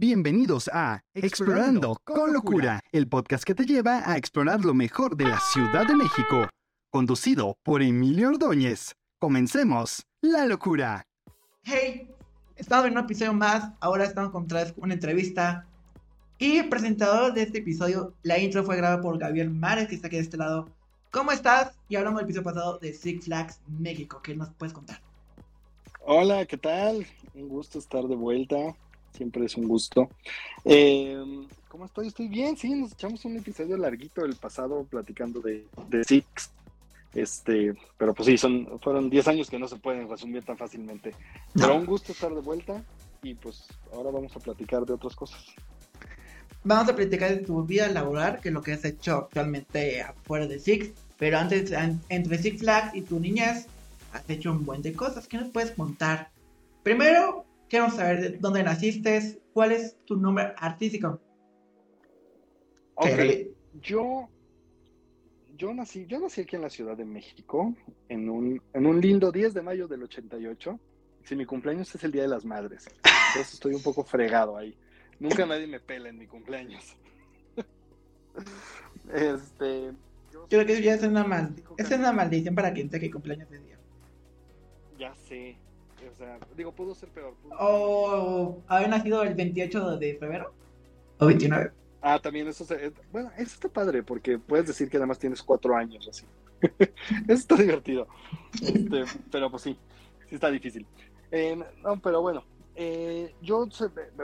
Bienvenidos a Explorando con Locura, el podcast que te lleva a explorar lo mejor de la Ciudad de México, conducido por Emilio Ordóñez. Comencemos la locura. Hey, estamos en un episodio más, ahora estamos con otra vez una entrevista. Y el presentador de este episodio, la intro fue grabada por Gabriel Mares, que está aquí de este lado. ¿Cómo estás? Y hablamos del episodio pasado de Six Flags México. ¿Qué nos puedes contar? Hola, ¿qué tal? Un gusto estar de vuelta. Siempre es un gusto. Eh, ¿Cómo estoy? Estoy bien, sí, nos echamos un episodio larguito el pasado platicando de, de Six. Este, pero pues sí, son, fueron 10 años que no se pueden resumir tan fácilmente. Pero un gusto estar de vuelta y pues ahora vamos a platicar de otras cosas. Vamos a platicar de tu vida laboral, que es lo que has hecho actualmente afuera de Six. Pero antes, an- entre Six Flags y tu niñez, has hecho un buen de cosas. ¿Qué nos puedes contar? Primero, queremos saber de dónde naciste, cuál es tu nombre artístico. Ok, Que- yo, yo nací, yo nací aquí en la Ciudad de México, en un, en un lindo 10 de mayo del 88. Si mi cumpleaños es el Día de las Madres, entonces estoy un poco fregado ahí. Nunca nadie me pela en mi cumpleaños. Este, yo Creo que ya es una, mal- es que- una maldición para quien tenga cumpleaños de día. Ya sé, o sea, digo, pudo ser peor. pudo O haber nacido el 28 de febrero. O 29. Ah, también eso, se- eh, bueno, eso está padre porque puedes decir que además tienes cuatro años así. eso está divertido. Este, pero pues sí, sí está difícil. Eh, no, pero bueno, eh, yo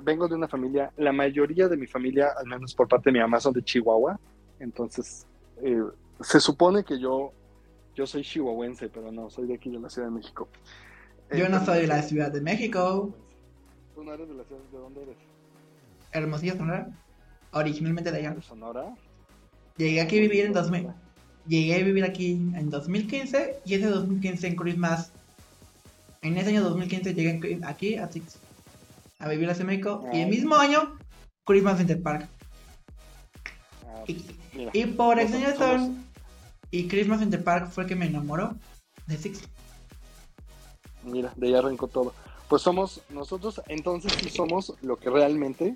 vengo de una familia, la mayoría de mi familia, al menos por parte de mi mamá, son de Chihuahua. Entonces, eh, se supone que yo, yo soy chihuahuense, pero no, soy de aquí de la Ciudad de México. Yo no soy de la Ciudad de México. ¿Tú no eres de la ciudad? ¿De dónde eres? Hermosillo, Sonora. Originalmente de allá. ¿De Sonora? Llegué aquí a vivir en 2000. Llegué a vivir aquí en 2015 y ese 2015 en Christmas. En ese año 2015 llegué aquí a Six. A vivir a México. Y el Ay. mismo año, Christmas Center Park. Ah, Y, pues, mira. y por y Christmas Center Park fue el que me enamoró de Six. Mira, de ahí arrancó todo. Pues somos, nosotros entonces sí somos lo que realmente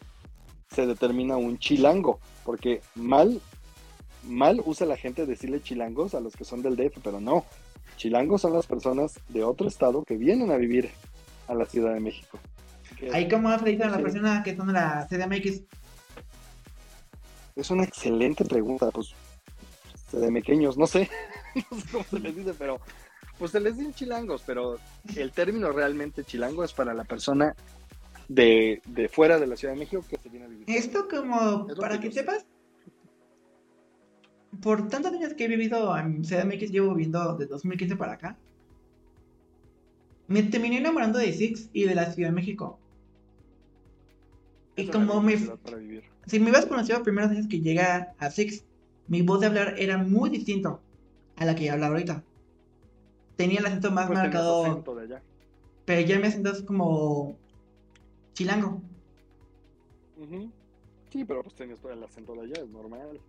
se determina un chilango, porque mal, mal usa la gente decirle chilangos a los que son del DF, pero no. Chilangos son las personas de otro estado que vienen a vivir a la Ciudad de México. Ahí como dicen a la Sí. persona que son de la CDMX. Es una excelente pregunta, pues de pequeños, no sé, no sé cómo se les dice, pero pues se les dicen chilangos, pero el término realmente chilango es para la persona de, de fuera de la Ciudad de México que se viene a vivir. Esto como, Es para que sepas, por tantos años que he vivido en CDMX, llevo viviendo de 2015 para acá, me terminé enamorando de Six y de la Ciudad de México. Y como me, ciudad si me hubieras conocido los primeros años que llegué a Six, mi voz de hablar era muy distinto a la que hablo ahorita. Tenía el acento más Pues marcado, acento de allá. pero ya me siento como chilango. Ujú. Sí, pero pues tenías todo el acento de allá, es normal.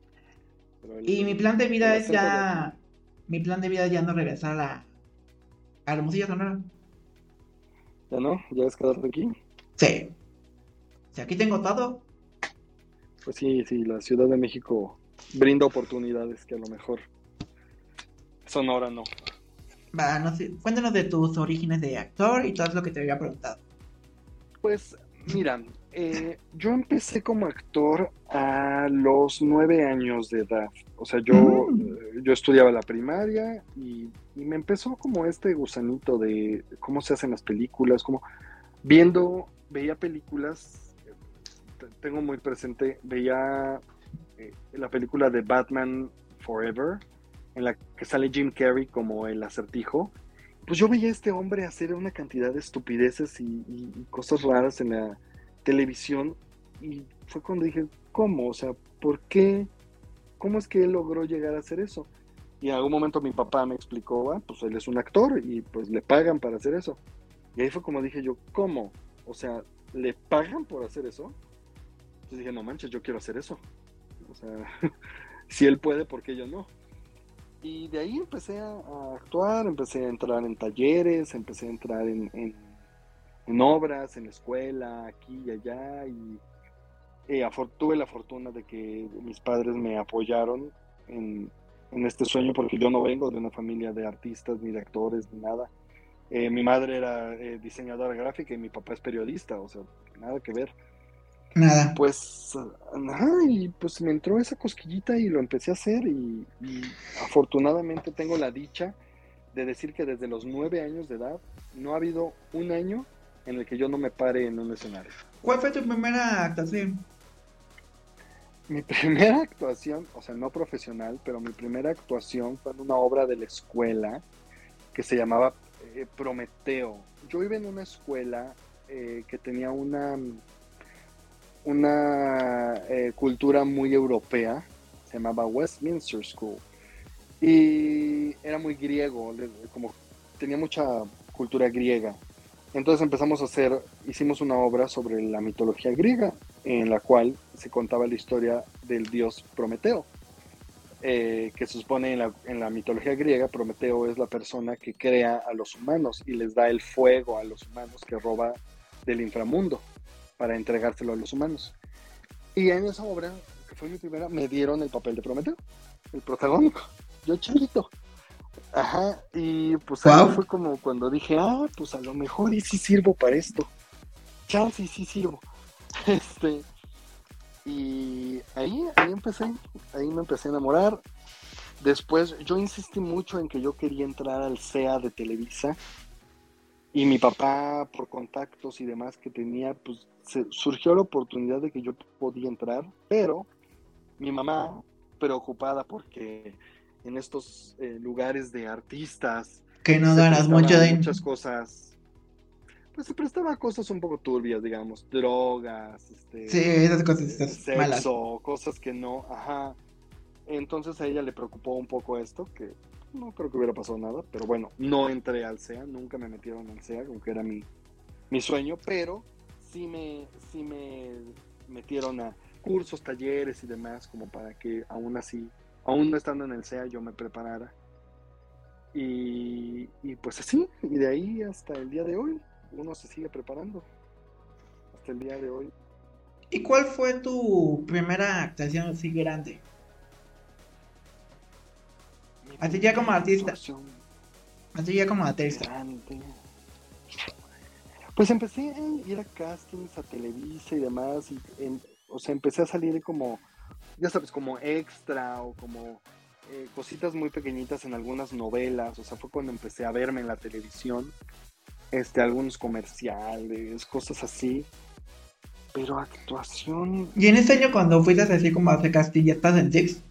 Pero el- Y mi plan de vida es de ya. Mi plan de vida es ya no regresar a la. A Hermosillo, Sonora. ¿Ya no? ¿Ya es quedarte aquí? Sí. Si aquí tengo todo. Pues sí, sí, la Ciudad de México brinda oportunidades que a lo mejor Sonora no. Va, no sé. Cuéntanos de tus orígenes de actor y todo lo que te había preguntado. Pues mira, eh, yo empecé como actor a los nueve años de edad. O sea, yo, Mm. yo estudiaba la primaria y, y me empezó como este gusanito de cómo se hacen las películas, como viendo, veía películas, eh, te- tengo muy presente, veía eh, la película de Batman Forever, en la que sale Jim Carrey como el acertijo pues yo veía a este hombre hacer una cantidad de estupideces y, cosas raras en la televisión y fue cuando dije, ¿cómo? O sea, ¿por qué? ¿Cómo es que él logró llegar a hacer eso? Y en algún momento mi papá me explicó, ah, pues él es un actor y pues le pagan para hacer eso. Y ahí fue como dije yo, ¿cómo? O sea, ¿le pagan por hacer eso? Entonces dije, no manches, yo quiero hacer eso. O sea, si él puede, ¿por qué yo no? Y de ahí empecé a, actuar, empecé a entrar en talleres, empecé a entrar en, en- obras, en la escuela, aquí y allá. Y tuve la fortuna de que mis padres me apoyaron en, en este sueño porque yo no vengo de una familia de artistas ni de actores ni nada. Eh, mi madre era eh, diseñadora gráfica y mi papá es periodista, o sea, nada que ver. Nada. Pues, ajá, y pues me entró esa cosquillita y lo empecé a hacer y, y afortunadamente tengo la dicha de decir que desde los nueve años de edad no ha habido un año en el que yo no me pare en un escenario. ¿Cuál fue tu primera actuación? Mi primera actuación, o sea, no profesional, pero mi primera actuación fue en una obra de la escuela que se llamaba eh, Prometeo. Yo iba en una escuela eh, que tenía una, una eh, cultura muy europea, se llamaba Westminster School, y era muy griego, como tenía mucha cultura griega. Entonces empezamos a hacer, hicimos una obra sobre la mitología griega, en la cual se contaba la historia del dios Prometeo, eh, que se supone en la, en la mitología griega, Prometeo es la persona que crea a los humanos y les da el fuego a los humanos que roba del inframundo para entregárselo a los humanos. Y en esa obra, que fue mi primera, me dieron el papel de Prometeo, el protagónico, yo chiquito. Ajá, y pues ahí fue como cuando dije, ah, pues a lo mejor y sí sirvo para esto. Chance y sí sirvo. Este, y ahí, ahí empecé, ahí me empecé a enamorar. Después yo insistí mucho en que yo quería entrar al CEA de Televisa y mi papá por contactos y demás que tenía, pues se, surgió la oportunidad de que yo podía entrar, pero mi mamá preocupada porque en estos eh, lugares de artistas Que no ganas mucho de... muchas cosas pues se prestaba a cosas un poco turbias digamos drogas este Sí, esas cosas eh, estas malas. sexo cosas que no ajá entonces a ella le preocupó un poco esto que no creo que hubiera pasado nada pero bueno no entré al CEA nunca me metieron al CEA aunque era mi mi sueño pero sí me me metieron a cursos talleres y demás como para que aún así aún no estando en el CEA yo me preparara y, y pues así, y de ahí hasta el día de hoy, uno se sigue preparando. Hasta el día de hoy. ¿Y cuál fue tu primera actuación así grande? Así ya como artista. Así ya como artista. Pues empecé a ir a castings a Televisa y demás, y en- o sea, empecé a salir como, ya sabes, como extra o como eh, cositas muy pequeñitas en algunas novelas, o sea, fue cuando empecé a verme en la televisión, este, algunos comerciales, cosas así, pero actuación, Y en ese año cuando fuiste así como a hacer casting, ¿ya estás en Six?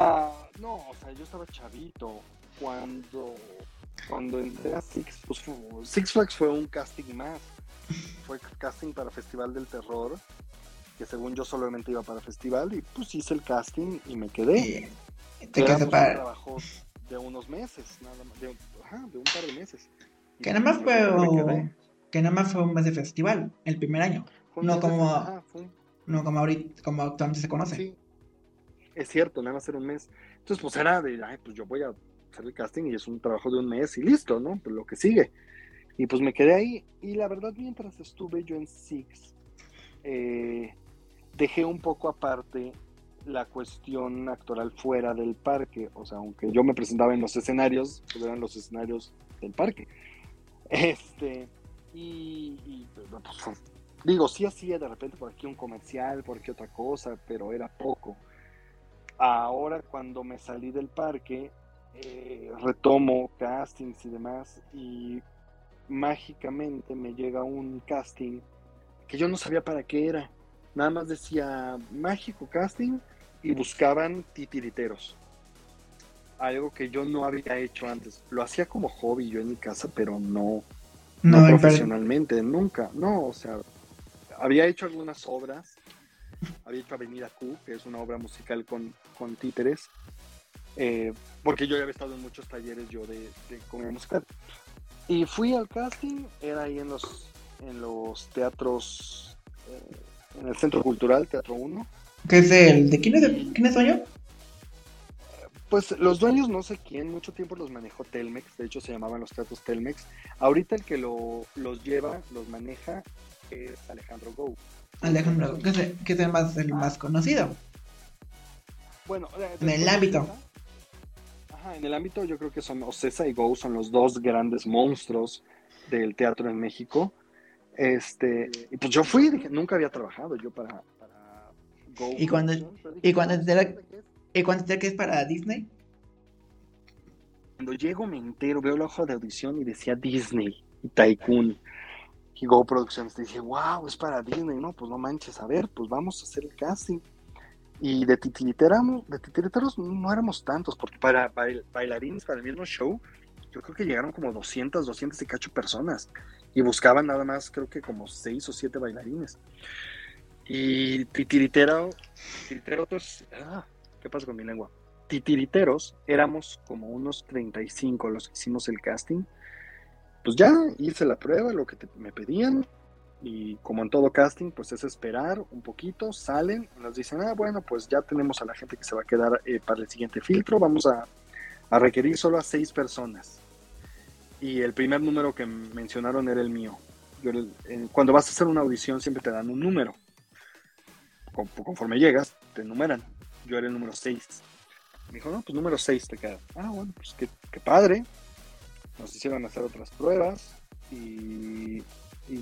Ah, no, o sea, yo estaba chavito cuando cuando entré a Six, pues fue- Six Flags fue un casting más. Fue casting para Festival del Terror, que según yo solamente iba para festival y pues hice el casting y me quedé. Y te quedaste para... de unos meses, nada más, de, ajá, de un par de meses. Y Que nada más fue... me. Que nada más fue un mes de festival, el primer año. No de- como- No como ahorita, como actualmente se conoce. Sí, es cierto, nada más era un mes. Entonces, pues era de, ay, pues yo voy a hacer el casting y es un trabajo de un mes y listo, ¿no? Pues lo que sigue. Y pues me quedé ahí. Y la verdad, mientras estuve yo en Six, eh, dejé un poco aparte la cuestión actoral fuera del parque. O sea, aunque yo me presentaba en los escenarios, pues eran los escenarios del parque. Este, y, y, pues, digo, sí hacía de repente por aquí un comercial, por aquí otra cosa, pero era poco. Ahora cuando me salí del parque, eh, retomo castings y demás y mágicamente me llega un casting que yo no sabía para qué era. Nada más decía mágico casting y buscaban titiriteros. Algo que yo no había hecho antes. Lo hacía como hobby yo en mi casa, pero no, No, no profesionalmente, nunca. No, o sea, había hecho algunas obras. Había hecho Avenida Q, que es una obra musical con, con títeres. eh, porque yo ya había estado en muchos talleres yo de, de comedia musical. Y fui al casting, era ahí en los, en los teatros, eh, en el Centro Cultural, Teatro 1. ¿Qué es el? ¿De quién es, el- quién es dueño? Pues los dueños no sé quién, mucho tiempo los manejó Telmex, de hecho se llamaban los teatros Telmex. Ahorita el que lo, los lleva, los maneja, es Alejandro Go. Alejandro, que es, el- que es el más, el más conocido. Bueno, En el ámbito. Ajá, en el ámbito yo creo que son Ocesa y Go son los dos grandes monstruos del teatro en México. Este, y pues yo fui, dije, nunca había trabajado yo para, para Go. Y cuando- y cuando "No, te la- ¿qué es?". ¿Y cuánto te que es para Disney? Cuando llego me entero, veo la hoja de audición y decía Disney y Tycoon y Go Productions. Dije, wow, es para Disney, no, pues no manches, a ver, pues vamos a hacer el casting. Y de titiriteramos, de titiriteros no éramos tantos, porque para bail- bailarines, para el mismo show, yo creo que llegaron como 200, 200 y cacho personas. Y buscaban nada más, creo que como 6 o 7 bailarines. Y titiritero, titiriteros, ah, ¿qué pasa con mi lengua? titiriteros éramos como unos 35 los que hicimos el casting. Pues ya hice la prueba, lo que me pedían. Y como en todo casting, pues es esperar un poquito, salen nos dicen, ah, bueno, pues ya tenemos a la gente que se va a quedar eh, para el siguiente filtro, vamos a, requerir solo a seis personas. Y el primer número que mencionaron era el mío. Cuando vas a hacer una audición siempre te dan un número. Con- Conforme llegas, te numeran. Yo era el número 6. Me dijo, no, pues número 6 te queda. Ah, bueno, pues qué padre. Nos hicieron hacer otras pruebas y,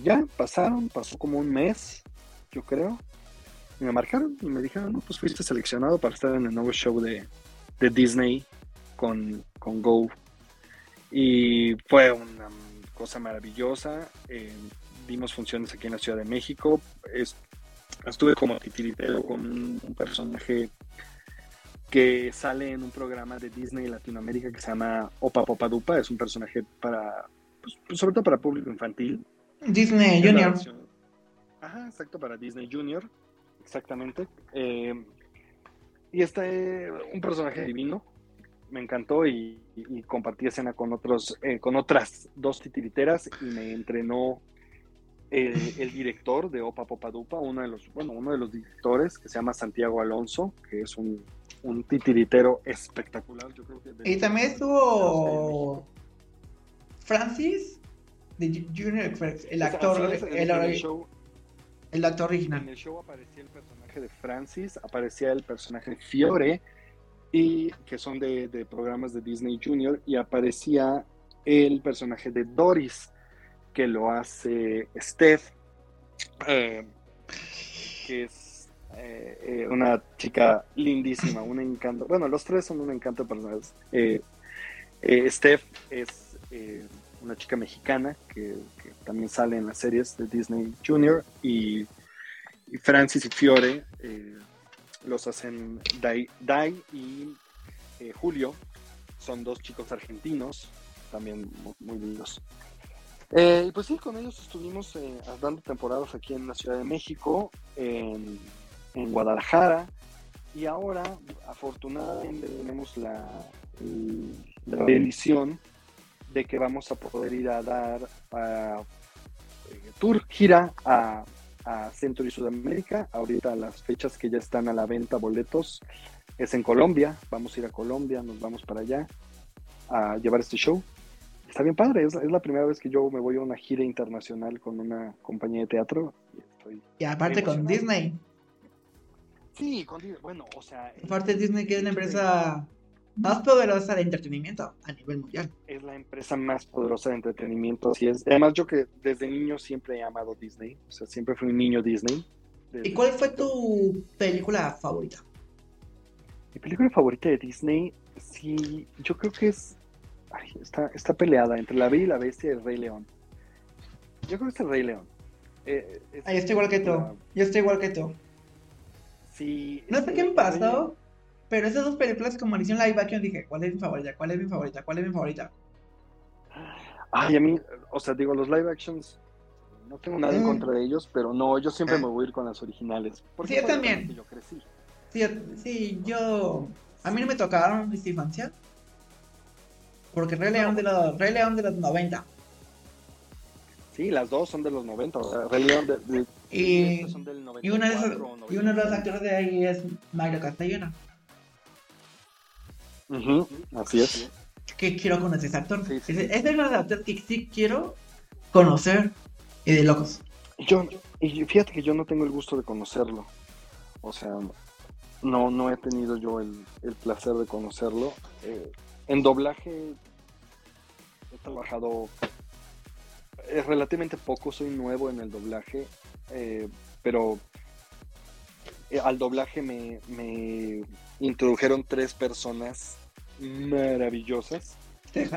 ya pasaron, pasó como un mes, yo creo. Y me marcaron y me dijeron, no, pues fuiste seleccionado para estar en el nuevo show de, de Disney con, con Go. Y fue una cosa maravillosa. eh, dimos funciones aquí en la Ciudad de México. Es- estuve como titiritero con un personaje que sale en un programa de Disney Latinoamérica que se llama Opa Popa Dupa. Es un personaje para, pues, pues, sobre todo para público infantil. Disney Junior. Ajá, exacto, para Disney Junior. Exactamente. Eh, y este, un personaje divino. Me encantó y, y- y compartí escena con otros, eh, con otras dos titiriteras y me entrenó el director de Opa Popa Dupa, uno de los, bueno, uno de los directores que se llama Santiago Alonso, que es un, un titiritero espectacular. Yo creo que de- Y también estuvo Francis de Ju- Junior Express, el actor, en- el, en el show, el actor En original. el show aparecía el personaje de Francis, aparecía el personaje de Fiore, y que son de, de programas de Disney Junior, y aparecía el personaje de Doris, que lo hace Steph, eh, que es eh, eh, una chica lindísima, un encanto. Bueno, los tres son un encanto personas. Eh, eh, Steph es una chica mexicana que, también sale en las series de Disney Junior y, Francis y Fiore los hacen Dai, Dai y Julio. Son dos chicos argentinos, también muy, lindos. Eh, pues sí, con ellos estuvimos eh, dando temporadas aquí en la Ciudad de México, en Guadalajara, y ahora afortunadamente tenemos la, la bendición de que vamos a poder ir a dar a, eh, tour, gira a, a Centro y Sudamérica. Ahorita las fechas que ya están a la venta, boletos, es en Colombia. Vamos a ir a Colombia, nos vamos para allá a llevar este show. Está bien padre, es, la primera vez que yo me voy a una gira internacional con una compañía de teatro. Y. Y aparte con. Disney. Sí, con, bueno, o sea, Aparte Disney que es la empresa más poderosa de entretenimiento a nivel mundial. es la empresa más poderosa de entretenimiento. Así es. Además, yo que desde niño siempre he amado Disney. O sea, siempre fui un niño Disney. Desde ¿Y cuál fue tu película favorita? Mi película favorita de Disney, sí, yo creo que es. ay, está, está peleada entre La Bella y la Bestia y El Rey León. Yo creo que es El Rey León. Eh, es yo estoy igual que tú. Yo estoy igual que tú. Sí. No sé qué me pasó, pero esas dos películas como le hicieron live action dije, ¿cuál es mi favorita? ¿Cuál es mi favorita? ¿Cuál es mi favorita? Ay, a mí, o sea, digo, los live actions. No tengo nada en Mm. contra de ellos, pero no, yo siempre Eh. me voy a ir con las originales. Porque Sí, yo también. yo crecí. Sí, sí, yo... A mí no me tocaron en mi infancia. Porque Rey León de los, Rey León de los 90. Sí, las dos son de los 90, o sea, Rey León de, de- Y, estas son del 94 y, una de esas- y uno de los 95. actores de ahí es Mario Castellano. Ujú, así es. Que quiero conocer ese actor. Sí, es uno de los actores que sí quiero conocer. Y de locos. Yo, y fíjate que yo no tengo el gusto de conocerlo. O sea, no, no he tenido yo el, el placer de conocerlo. Eh, en doblaje he trabajado relativamente poco, soy nuevo en el doblaje, eh, pero eh, al doblaje me, me introdujeron tres personas maravillosas.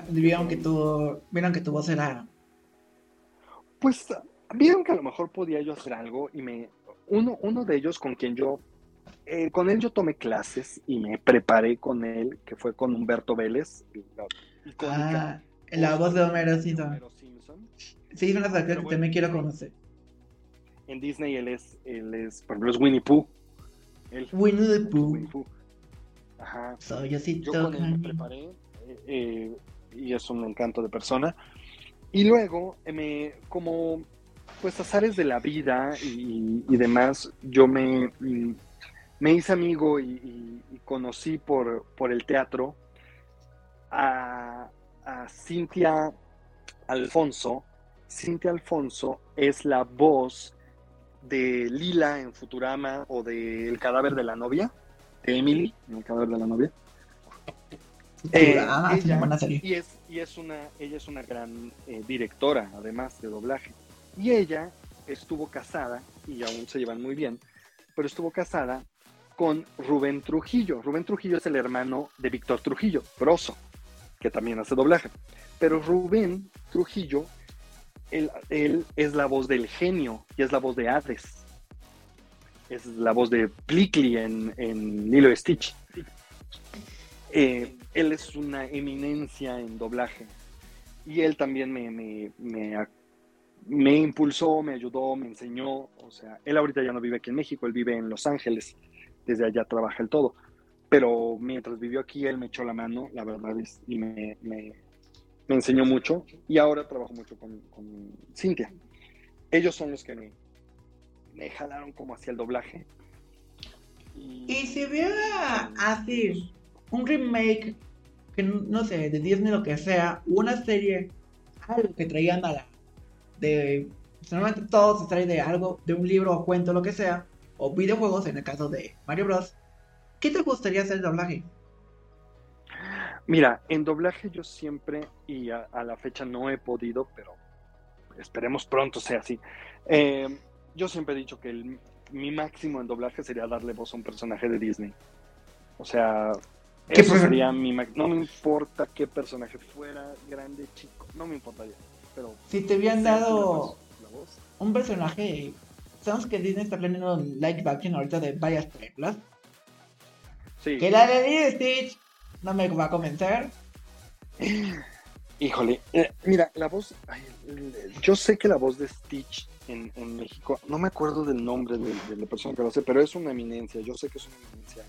Vieron que tu, vieron que tu voz era... Pues vieron que a lo mejor podía yo hacer algo y me... Uno, uno de ellos con quien yo... eh, con él yo tomé clases y me preparé con él, que fue con Humberto Vélez, la icónica Ah, la voz de Homero Simpson. Homero Simpson. Sí, es una que bueno, también quiero conocer. En Disney él es, él es, por ejemplo, es Winnie Pooh. Él, Winnie the Pooh. Winnie Pooh. Ajá. Soy así Yo con él me preparé eh, eh, y es un encanto de persona. Y luego, eh, me, como pues azares de la vida y, y demás, yo me, mm, me hice amigo y, y- y conocí por, por el teatro a, a Cintia Alfonso. Cintia Alfonso es la voz de Lila en Futurama o de El cadáver de la novia, de Emily en El cadáver de la novia. Eh, ah, ella- buena serie. y es, y es una, ella es una gran eh, directora, además de doblaje. Y ella estuvo casada, y aún se llevan muy bien, pero estuvo casada con Rubén Trujillo. Rubén Trujillo es el hermano de Víctor Trujillo, Broso, que también hace doblaje. Pero Rubén Trujillo, él, es la voz del genio y es la voz de Hades. Es la voz de Plickly en, en Lilo Stitch. Eh, él es una eminencia en doblaje. Y él también me, me, me, me impulsó, me ayudó, me enseñó. O sea, él ahorita ya no vive aquí en México, él vive en Los Ángeles. Desde allá trabaja el todo. Pero mientras vivió aquí, él me echó la mano, la verdad, es, y me, me, enseñó mucho. Y ahora trabajo mucho con, con Cintia. Ellos son los que me, me jalaron como hacia el doblaje. Y, si hubiera así un remake, que no sé, de Disney lo que sea, una serie, algo que traían a la. de. Normalmente todo se trae de algo, de un libro o cuento, lo que sea, o videojuegos, en el caso de Mario Bros. ¿Qué te gustaría hacer el doblaje? Mira, en doblaje yo siempre, y a, a la fecha no he podido, pero esperemos pronto sea así. eh, yo siempre he dicho que el- mi máximo en doblaje sería darle voz a un personaje de Disney. O sea, ¿Qué eso sería mi No me importa qué personaje fuera, grande, chico, no me importaría. Pero Si te hubieran la dado voz- la voz. un personaje. Sabemos que Disney está planeando un live action ahorita de varias películas. Sí. Que la de Lilo y Stitch no me va a convencer. Híjole, eh, mira, la voz, ay, yo sé que la voz de Stitch en, en México, no me acuerdo del nombre de, de la persona que lo hace, pero es una eminencia, yo sé que es una eminencia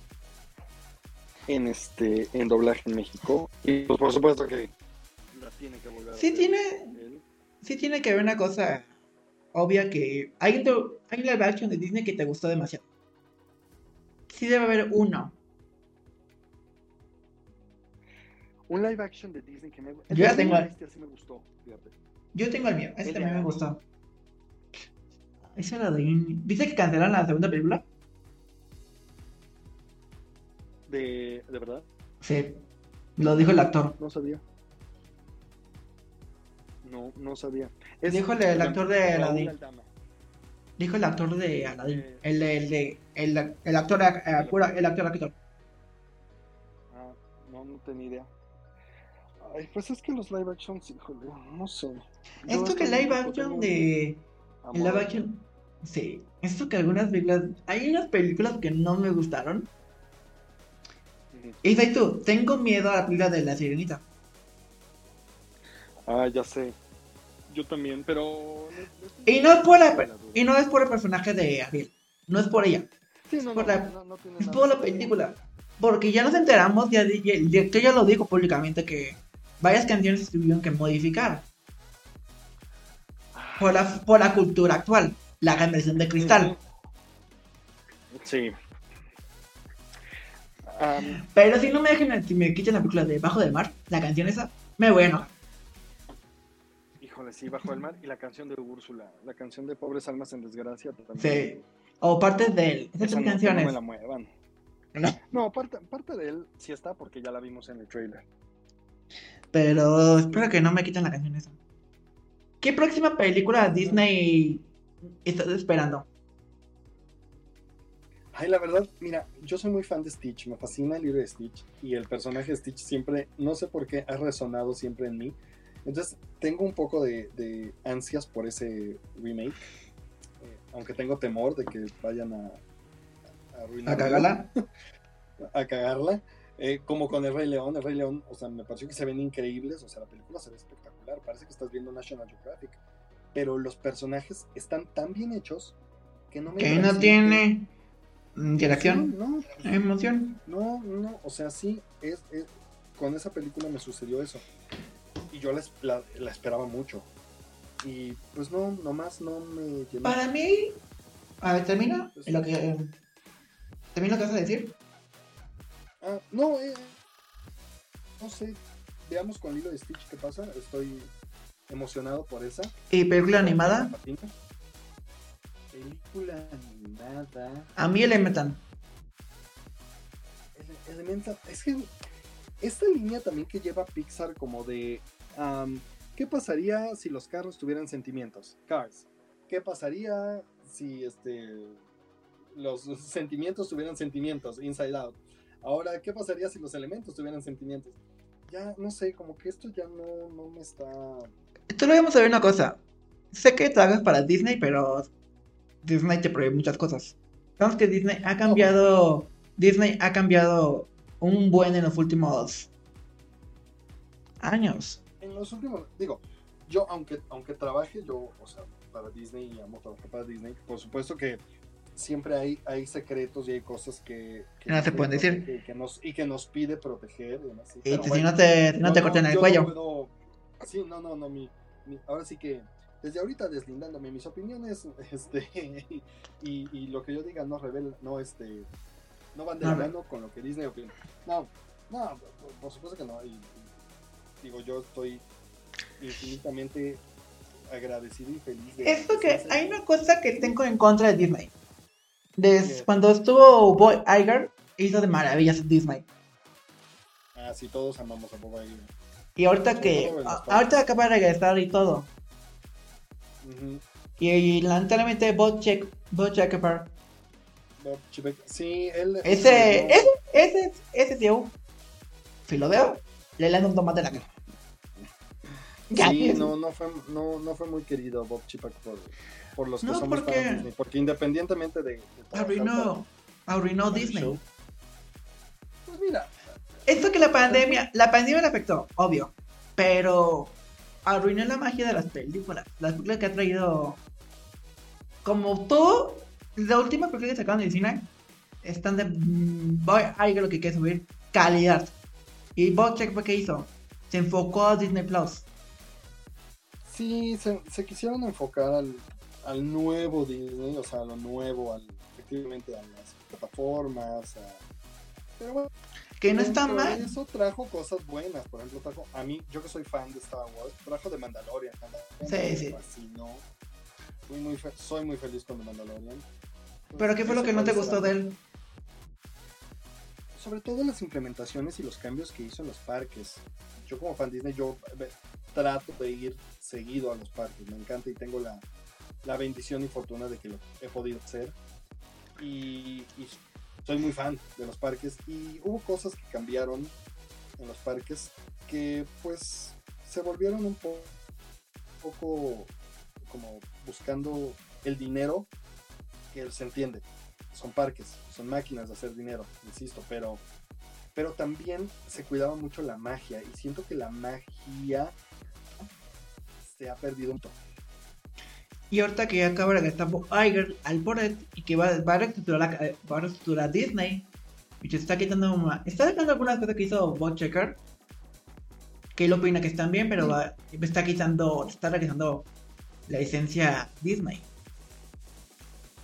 en este, en doblaje en México, y pues por supuesto que la tiene que volver Sí tiene- él. Sí tiene que haber una cosa obvia que hay, hay un live action de Disney que te gustó demasiado. Sí debe haber uno. Un live action de Disney que me Yo ya tengo- Bella y la Bestia sí me gustó, fíjate. Yo tengo el mío, ese El también me gustó. Ese era de. ¿Viste que cancelaron la segunda película? De, de verdad, Sí. Lo dijo el actor. no sabía. No, no sabía. Es- Dijo el- el actor de Aladdin. Dijo el actor de Aladdin. Eh. El, de- el, de- el, el actor, eh, el actor, actor. Ah, no, no tenía idea. Ay, pues es que los live actions, híjole, no sé. Yo Esto que live action de... El live action... Sí. Esto que algunas películas... Hay unas películas que no me gustaron. Y dices tú, tengo miedo a la película de La Sirenita. Ah, ya sé. Yo también, pero. Y no es por la, y no es por el personaje de Ariel. No es por ella. Sí, no, por no, la- no, Es por la que película. Porque ya nos enteramos, ya, director ya lo dijo públicamente que varias canciones se tuvieron que modificar. Por la, por la cultura actual. La gran versión de cristal. Sí. Pero si no me dejan, si me quitan la película de Bajo del Mar, la canción esa, me voy a enojar. híjole, sí, bajo el mar y la canción de Úrsula, la canción de Pobres Almas en Desgracia también. Sí. O parte de él. Esas no, canciones. no me la muevan. No. No, parte, parte de él sí está porque ya la vimos en el trailer. Pero espero que no me quiten la canción esa. ¿Qué próxima película Disney estás esperando? Ay, la verdad, mira, yo soy muy fan de Stitch, me fascina el libro de Stitch y el personaje de Stitch siempre, no sé por qué, ha resonado siempre en mí. Entonces, tengo un poco de, de ansias por ese remake, eh, aunque tengo temor de que vayan a, a ¿A cagarla? a cagarla. Eh, como con el Rey León, el Rey León, o sea, me pareció que se ven increíbles, o sea, la película se ve espectacular, parece que estás viendo National Geographic, pero los personajes están tan bien hechos que no me Que no tiene interacción, No, emoción. no, no, o sea, sí, es, es- con esa película me sucedió eso. Y yo la, es- la- la esperaba mucho. Y pues no, nomás no me llenó. Para mí, a ver, termina lo que termina lo que vas a decir. Ah, no, eh, no sé. Veamos con Lilo de Stitch qué pasa. Estoy emocionado por esa. Y película animada, Película animada. a mí le metan. Ele- Elementa, es que esta línea también que lleva Pixar como de ¿qué pasaría si los carros tuvieran sentimientos? Cars. ¿Qué pasaría si este los sentimientos tuvieran sentimientos? Inside Out. Ahora, ¿qué pasaría si los elementos tuvieran sentimientos? Ya no sé, como que esto ya no, no me está. Solo vamos a ver una cosa. Sé que trabajas para Disney, pero Disney te prohíbe muchas cosas. Sabemos que Disney ha cambiado. Disney ha cambiado un buen en los últimos años. En los últimos, digo, yo aunque aunque trabaje yo, o sea, para Disney y amo trabajar para Disney, por supuesto que siempre hay, hay secretos y hay cosas que, que No se nos pueden decir. Y que nos, y que nos pide proteger. Y demás, sí, Y si no te, no te cortan el cuello. puedo- sí, no, no, no, mi, mi- ahora sí que desde ahorita deslindándome mis opiniones, este, y, y lo que yo diga no revela, no, este, no van de la No, mano con lo que Disney opina. No, no, por, por supuesto que no. Y, y digo, yo estoy infinitamente agradecido y feliz de Esto que sí, hay una cosa que tengo en contra de Disney. Des, cuando estuvo Boy Iger, hizo de maravillas Disney. Ah, sí, todos amamos a Bob Iger. Y ahorita que. a- ahorita acaba de regresar y todo. Y, y lamentablemente Bob Check, Bob Checkerberg, Bob Chapek- Sí, él. Ese, ese, ese, ese tío, si lo veo, le lanzo un tomate en la cara. Sí, no, no fue, no, no fue muy querido Bob Chipak por, por los que No, somos porque- Disney, porque independientemente de, de Arruinó, arruinó Disney. show, Pues mira, Esto que la pandemia, la pandemia le afectó, obvio, pero arruinó la magia de las películas. Las películas que ha traído, como todo, la última película que sacaron de cine, están de, mm, voy a lo que quiere subir, calidad. Y Bob Check, ¿qué hizo? Se enfocó a Disney Plus. sí, se, se quisieron enfocar al, al nuevo Disney, o sea, a lo nuevo, al, efectivamente a las plataformas, a- pero bueno. Que no está mal. Eso trajo cosas buenas, por ejemplo, trajo, a mí, yo que soy fan de Star Wars, trajo de Mandalorian. Mandalorian Sí, sí. fascinó. Fui muy fe- soy muy feliz con The Mandalorian. Pero ¿qué fue lo que no te gustó de él? sobre todo las implementaciones y los cambios que hizo en los parques. Yo como fan Disney, yo trato de ir seguido a los parques. Me encanta y tengo la, la bendición y fortuna de que lo he podido hacer. Y, soy muy fan de los parques. Y hubo cosas que cambiaron en los parques que pues se volvieron un po- poco como buscando el dinero que se entiende son parques, son máquinas de hacer dinero, insisto, pero, pero también se cuidaba mucho la magia y siento que la magia se ha perdido un poco. Y ahorita que acaba de regresar Bob Iger al Bored y que va, va a reestructurar, eh, va a reestructurar Disney y se está quitando una- está sacando algunas cosas que hizo Bob Checker que él opina que están bien pero va- está quitando está regresando la licencia Disney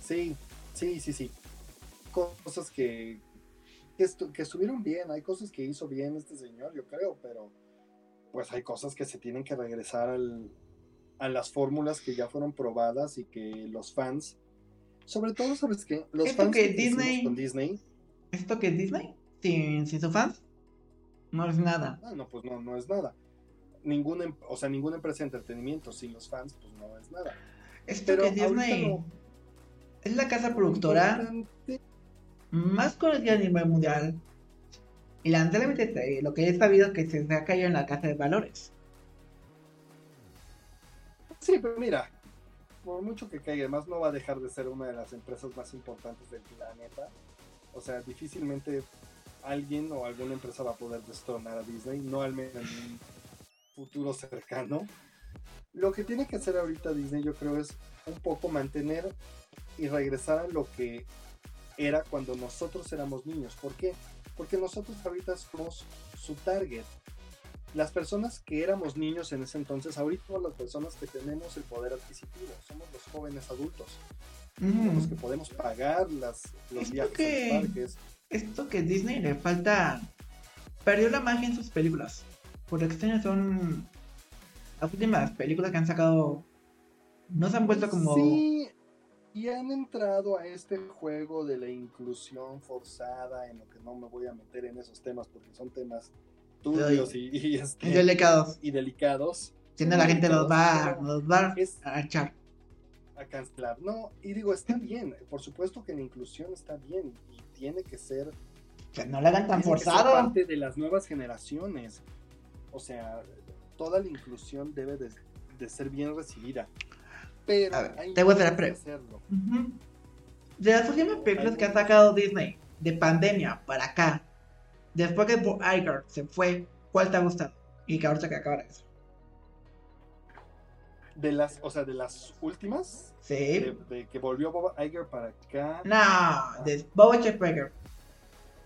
Sí, sí, sí, sí. Cosas que, que, que estuvieron bien, hay cosas que hizo bien este señor, yo creo, pero pues hay cosas que se tienen que regresar al, a las fórmulas que ya fueron probadas y que los fans, sobre todo, ¿sabes qué? Los Esto fans que crecimos Disney- con Disney, ¿Esto que Disney? Sin, sin sus fans. No es nada. ah, no, pues no, no es nada. Ninguna, em- o sea, ninguna empresa de entretenimiento sin los fans, pues no es nada. Esto Pero que Disney es la casa productora más conocida a nivel mundial. Y lamentablemente lo que he sabido es que se ha caído en la casa de valores. Sí, pero mira, por mucho que caiga, además no va a dejar de ser una de las empresas más importantes del planeta. O sea, difícilmente alguien o alguna empresa va a poder destronar a Disney, no al menos en un futuro cercano. Lo que tiene que hacer ahorita Disney, yo creo, es un poco mantener y regresar a lo que era cuando nosotros éramos niños. ¿Por qué? Porque nosotros ahorita somos su target las personas que éramos niños en ese entonces, ahorita somos las personas que tenemos el poder adquisitivo, somos los jóvenes adultos, Mm. los que podemos pagar las, los Esto viajes que- a los parques. Esto que Disney le falta. Perdió la magia en sus películas. Por extraño son. Las últimas películas que han sacado. No se han vuelto como. Sí, y han entrado a este juego de la inclusión forzada, en lo que no me voy a meter en esos temas porque son temas turbios y, y, este, delicados. y delicados. Si no, la gente los va, los va es- a echar. a cancelar. No, y digo, está bien, por supuesto que la inclusión está bien y tiene que ser Que no le hagan tan que forzado. parte de las nuevas generaciones. O sea, toda la inclusión debe de, de ser bien recibida. Pero A ver, hay te voy a hacer la pre- hacerlo. De las últimas películas que ha sacado Disney, de pandemia para acá, después que Bob Iger se fue, ¿cuál te ha gustado? Y que ahorita que acaba eso. De las, o sea, de las últimas, Sí. de, de que volvió Bob Iger para acá. No, de Boba Chapek.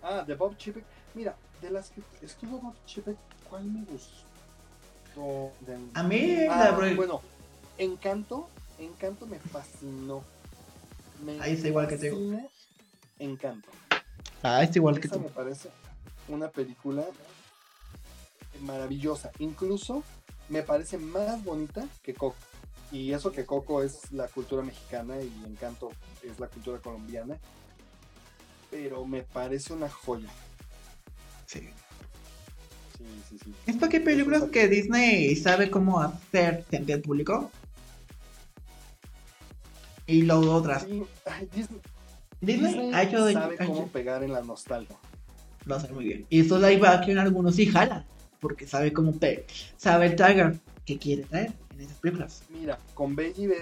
Ah, de Bob Chipek. Mira, de las que estuvo Bob Chipek, ¿cuál me gustó? De- A mí, Ah, la bueno, Encanto, Encanto me fascinó. Me Ahí está igual que te digo. Encanto. Ah, es igual que Esa tú. me parece una película maravillosa. Incluso me parece más bonita que Coco. Y eso que Coco es la cultura mexicana y Encanto es la cultura colombiana. Pero me parece una joya. Sí. Sí, sí, sí. ¿Es porque hay películas que Disney sabe cómo hacer sentir al público? Y luego otras. Sí, ay, Disney, Disney, Disney ha hecho, sabe ha cómo pegar en la nostalgia. Lo hace muy bien. Y eso live action algunos sí jala. Porque sabe cómo sabe el Tiger que quiere traer en esas películas. Mira, con Belly B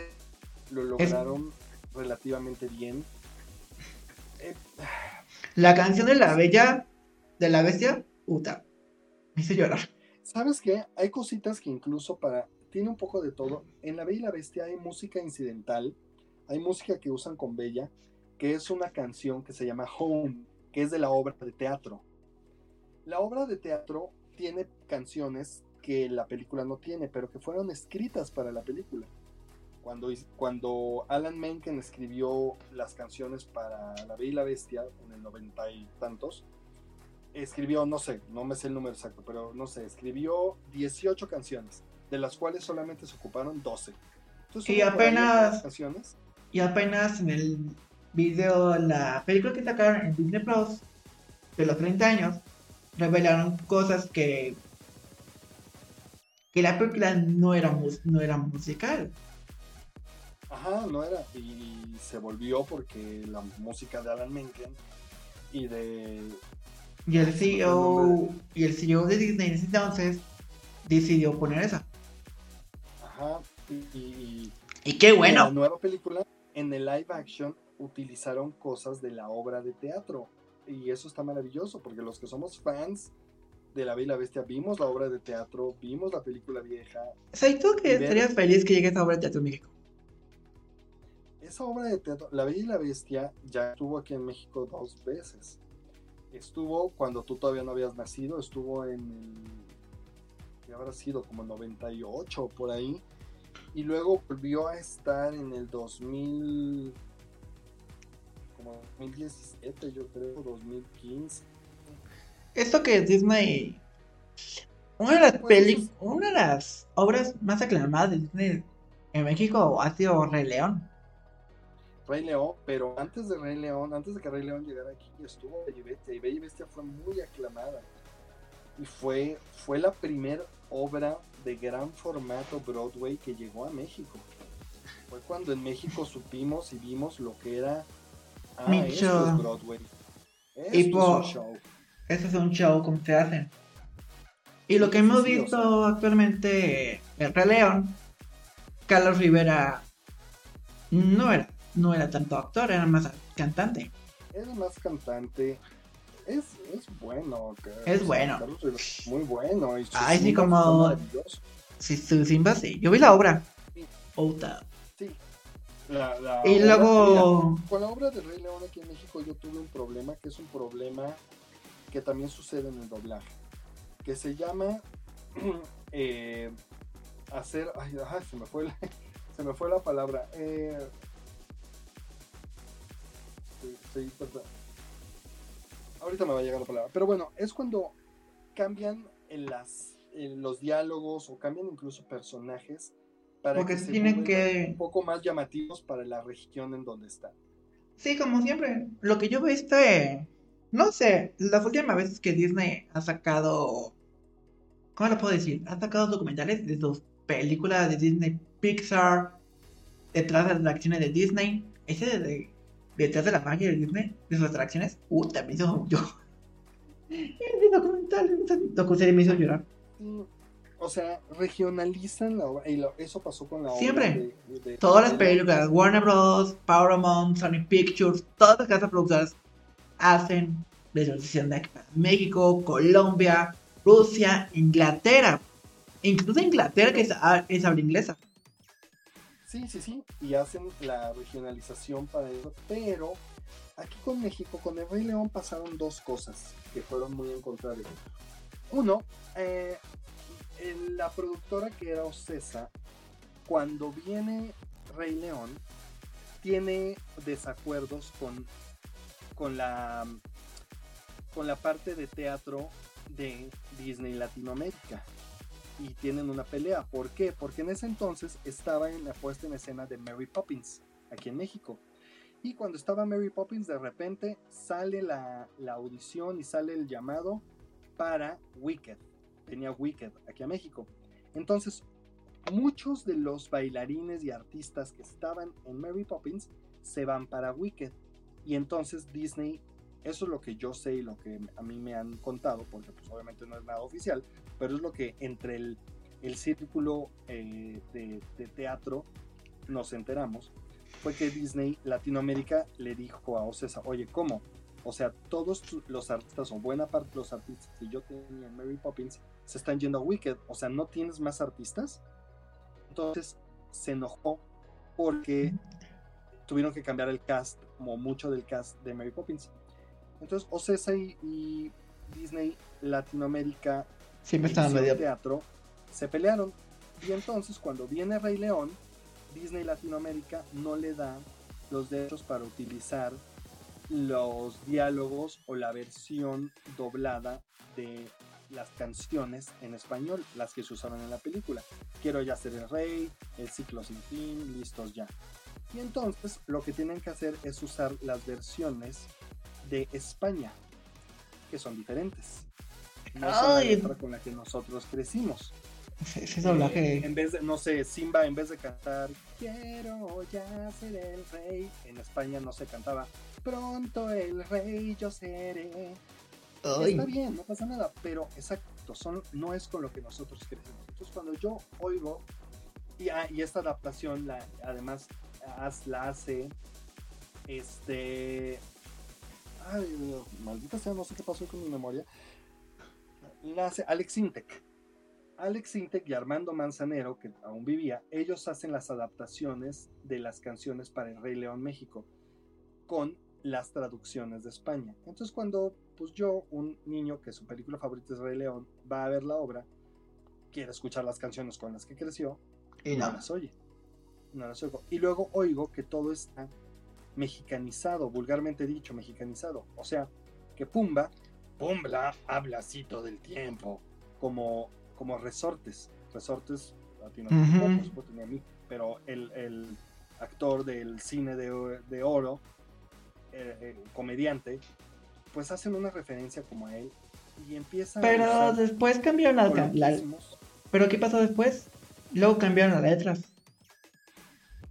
lo lograron relativamente bien. Eh, La canción de la bella, de la bestia, puta, me hizo llorar. ¿Sabes qué? Hay cositas que incluso para... Tiene un poco de todo. En La Bella y la Bestia hay música incidental. Hay música que usan con Bella, que es una canción que se llama Home, que es de la obra de teatro. La obra de teatro tiene canciones que la película no tiene, pero que fueron escritas para la película. Cuando, cuando Alan Menken escribió las canciones para La Bella y la Bestia en el noventa y tantos, escribió, no sé, no me sé el número exacto, pero no sé, escribió 18 canciones, de las cuales solamente se ocuparon 12. Entonces, Y apenas- canciones. Y apenas en el video, la película que sacaron en Disney Plus de los 30 años, revelaron cosas que que la película no era no era musical. Ajá, no era. Y se volvió porque la música de Alan Menken y de. Y el CEO y el CEO de Disney en ese entonces decidió poner esa. Ajá, y, y- Y qué y en la bueno. nueva película, en el live action, utilizaron cosas de la obra de teatro. Y eso está maravilloso, porque los que somos fans de La Bella y la Bestia vimos la obra de teatro, vimos la película vieja. ¿Sabes tú que ver- estarías feliz que llegue esa obra de teatro en México? Esa obra de teatro, La Bella y la Bestia, ya estuvo aquí en México dos veces. Estuvo cuando tú todavía no habías nacido, estuvo en el. que habrá sido como 98 por ahí. Y luego volvió a estar en el 2000. Como 2017, yo creo, 2015. Esto que Disney. Una de las Pues, peli- eso es- una de las obras más aclamadas de Disney en México ha sido Rey León. Rey León, pero antes de Rey León, antes de que Rey León llegara aquí, estuvo Bella y Bestia, y Bella y Bestia fue muy aclamada. Y fue, fue la primera obra de gran formato Broadway que llegó a México. Fue cuando en México supimos y vimos lo que era ah, Mi esto show. es Broadway. Y es por- un show. Eso es un show como se hace. Y lo que hemos Sí, sí, o visto actualmente en Rey León, Carlos Rivera no era, no era tanto actor, era más cantante. Era más cantante. Es, es bueno. que- Es bueno. Carlos Rivera es muy bueno. Y Ay, sí, como-. Sí, su Simba sí. Yo vi la obra. Sí. Outa. Sí. La- la Y luego, mira, con la obra de Rey León aquí en México yo tuve un problema que es un problema que también sucede en el doblaje. Que se llama eh, hacer. Ay, ay, se me fue la, se me fue la palabra. Eh, sí, sí, perdón. Ahorita me va a llegar la palabra. Pero bueno, es cuando cambian en las, en los diálogos o cambian incluso personajes para Porque que se se tienen que- un poco más llamativos para la región en donde están. sí, como siempre, lo que yo vi este, no sé, las últimas veces que Disney ha sacado, ¿cómo lo puedo decir? Ha sacado documentales de sus películas de Disney Pixar, detrás de las atracciones de Disney, ese de, detrás de la magia de Disney, de sus atracciones, uh, también hizo yo. Ese documental, esa docuserie me hizo llorar. O sea, regionalizan la obra. Y lo- eso pasó con la obra. Siempre. de- de- Todas las películas, Warner Bros., Paramount, Sony Pictures, todas las casas productoras hacen visualización de México, Colombia, Rusia, Inglaterra. Incluso Inglaterra que es, es habla inglesa. Sí, sí, sí. Y hacen la regionalización para eso. Pero aquí con México, con el Rey León pasaron dos cosas que fueron muy en contrario. Uno, eh, la productora que era Ocesa, cuando viene Rey León, tiene desacuerdos con, con la con la parte de teatro de Disney Latinoamérica y tienen una pelea. ¿Por qué? Porque en ese entonces estaba en la puesta en escena de Mary Poppins aquí en México. Y cuando estaba Mary Poppins, de repente sale la, la audición y sale el llamado para Wicked. Tenía Wicked aquí a México. Entonces, muchos de los bailarines y artistas que estaban en Mary Poppins se van para Wicked. Y entonces Disney, eso es lo que yo sé y lo que a mí me han contado, porque pues obviamente no es nada oficial, pero es lo que entre el, el círculo eh, de, de teatro nos enteramos, fue que Disney Latinoamérica le dijo a Ocesa, oye, ¿cómo? O sea, todos los artistas, o buena parte de los artistas que yo tenía en Mary Poppins, se están yendo a Wicked, o sea, ¿no tienes más artistas? Entonces se enojó porque tuvieron que cambiar el cast, como mucho del cast de Mary Poppins. Entonces, Ocesa y, y Disney Latinoamérica Siempre Edición medio. teatro se pelearon y entonces cuando viene Rey León Disney Latinoamérica no le da los derechos para utilizar los diálogos o la versión doblada de las canciones en español, las que se usaron en la película. Quiero ya ser el rey, el ciclo sin fin, listos ya. Y entonces lo que tienen que hacer es usar las versiones de España, que son diferentes. No son la letra con la que nosotros crecimos. Ese, ese Eh, doblaje. en vez de, no sé, Simba en vez de cantar Quiero ya ser el rey, en España no se cantaba Pronto el rey yo seré. Está bien, no pasa nada, pero exacto, son, no es con lo que nosotros crecemos. Entonces cuando yo oigo, y, ah, y esta adaptación la, además la hace, este, ay, maldita sea, no sé qué pasó con mi memoria, la hace Alex Intec. Alex Intec y Armando Manzanero, que aún vivía, ellos hacen las adaptaciones de las canciones para el Rey León México con las traducciones de España. Entonces cuando pues yo, un niño que su película favorita es Rey León, va a ver la obra, quiere escuchar las canciones con las que creció, y no no. las oye. No las oigo. Y luego oigo que todo está mexicanizado, vulgarmente dicho, mexicanizado. O sea, que Pumba, Pumba habla así todo el tiempo, como, como resortes, resortes Ujú. pues, tenía mi pero el, el actor del cine de, de oro, eh, eh, comediante, pues hacen una referencia como a él y empiezan a Pero después cambiaron la, la- coloquismos. ¿Pero qué pasó después? Luego cambiaron las letras.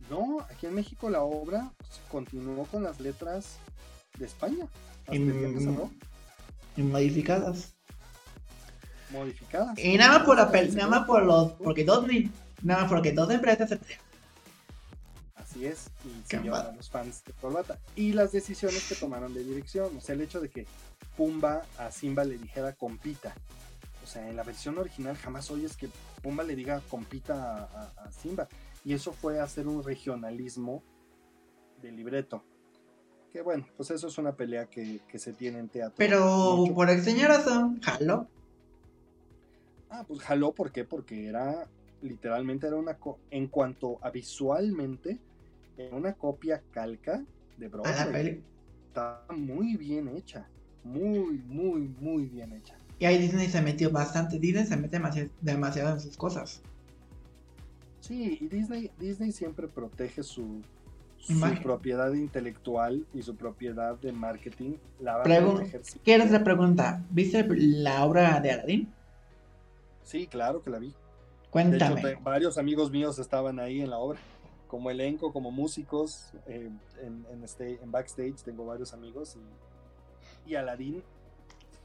No, aquí en México la obra continuó con las letras de España. Hasta Y- Y modificadas. modificadas. Y nada más por la nada más por los. Porque dos ni- Nada más porque dos empresas se. Así es, y se llevan a los fans de Corbata. Y las decisiones que tomaron de dirección, o sea, el hecho de que Pumba a Simba le dijera compita. O sea, en la versión original jamás oyes que Pumba le diga compita a, a- a Simba. Y eso fue hacer un regionalismo del libreto. Que bueno, pues eso es una pelea que, que se tiene en teatro. Pero mucho. por extraña razón, jalo. Ah, pues jaló, ¿por qué? Porque era, literalmente era una, co- en cuanto a visualmente, una copia calca de A la Broadway. Está muy bien hecha, muy, muy, muy bien hecha. Y ahí Disney se metió bastante. Disney se mete demasi- demasiado en sus cosas. Sí, y Disney, Disney siempre protege su, su propiedad intelectual y su propiedad de marketing. La va a Pregun-. ¿Qué otra pregunta? ¿Viste la obra de Aladdin? Sí, claro que la vi. De hecho, Cuéntame. varios amigos míos estaban ahí en la obra, como elenco, como músicos, eh, en, en, este, en backstage tengo varios amigos y, y Aladdin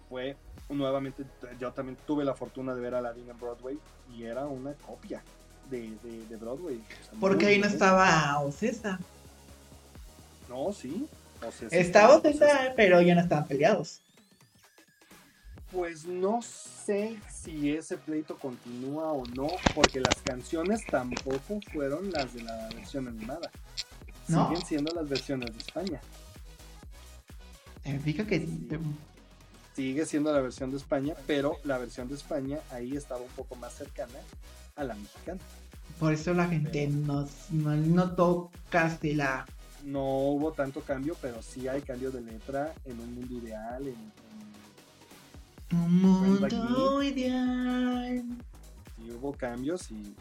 fue nuevamente, yo también tuve la fortuna de ver a Aladdin en Broadway y era una copia de, de, de Broadway. o sea, Porque ahí no estaba Ocesa. No, sí. o sea, sí Estaba estaba, Ocesa, pero ya no estaban peleados. Pues no sé si ese pleito continúa o no, porque las canciones tampoco fueron las de la versión animada. No. Siguen siendo las versiones de España. Significa que. Sigue siendo la versión de España, pero la versión de España ahí estaba un poco más cercana a la mexicana. Por eso la gente no, no casi la. No hubo tanto cambio, pero sí hay cambio de letra en un mundo ideal, en, en- Un mundo ideal. sí hubo cambios y, y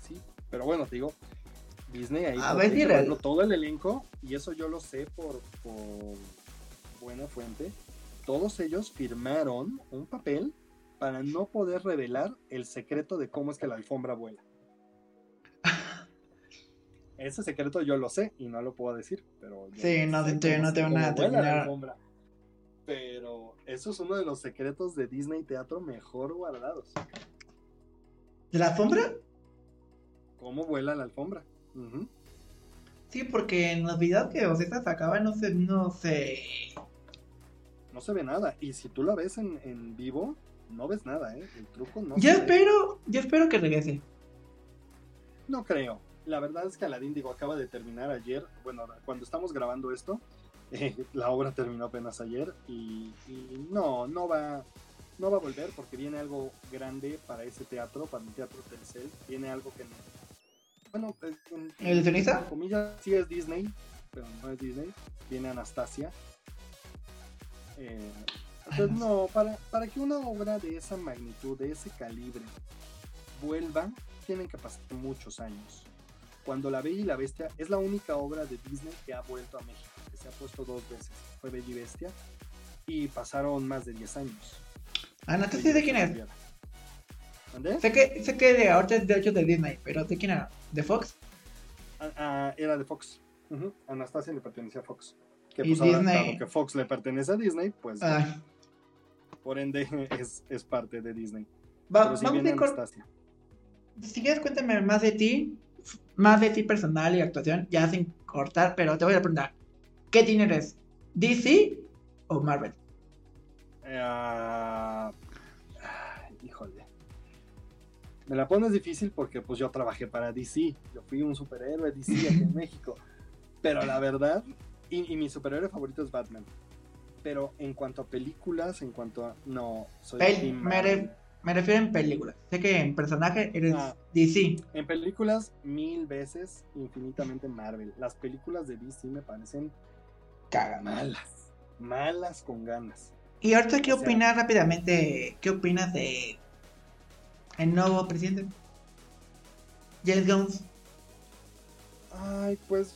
sí. Pero bueno, te digo, Disney ahí A ver, todo el elenco, y eso yo lo sé por, por buena fuente, todos ellos firmaron un papel para no poder revelar el secreto de cómo es que la alfombra vuela. Ese secreto yo lo sé y no lo puedo decir, pero Sí, no, sé te- no es- te Pero eso es uno de los secretos de Disney Teatro mejor guardados. ¿De la alfombra? ¿Cómo vuela la alfombra? Sí, porque en los videos que Ocesa sacaba no se. No se. No se ve nada. Y si tú la ves en, en vivo, no ves nada, ¿eh? El truco no Yo se ve. espero. Yo espero que regrese. No creo. La verdad es que Aladdin, digo, acaba de terminar ayer. Bueno, cuando estamos grabando esto, eh, la obra terminó apenas ayer. Y, y no, no va, no va a volver porque viene algo grande para ese teatro, para el teatro Telcel. Viene algo que no. Bueno, eh, en- ¿El entre comillas, sí es Disney, pero no es Disney. Viene Anastasia. Eh, entonces, no, para, para que una obra de esa magnitud, de ese calibre, vuelva, tienen que pasar muchos años. Cuando La Bella y la Bestia es la única obra de Disney que ha vuelto a México, se ha puesto dos veces. Fue Bella y Bestia y pasaron más de 10 años. Anastasia, ¿de quién es? ¿Mandé? Sé que, sé que de ahorita es de hecho de Disney, pero ¿de quién era? ¿De Fox? Ah, ah, era de Fox. Anastasia le pertenecía a Fox. Que Y pues ahora, Disney- dado que Fox le pertenece a Disney, pues por ende es, es parte de Disney. va- Pero sí vamos viene Anastasia. Si quieres, cuéntame más de ti, más de ti personal y actuación, ya sin cortar, pero te voy a preguntar: ¿qué team eres? ¿DC o Marvel? Eh, híjole. Me la pones difícil porque pues yo trabajé para DC. Yo fui un superhéroe DC aquí en México. Pero la verdad, y, y mi superhéroe favorito es Batman. Pero en cuanto a películas, en cuanto a... No, soy Pel- re- me refiero en películas. Sé que en personaje eres Ah. DC. En películas, mil veces, infinitamente Marvel. Las películas de DC me parecen Cagan. malas. Malas con ganas. Y ahorita, ¿qué O sea- opinas rápidamente? ¿Qué opinas de el nuevo presidente? James Jones. Ay, pues.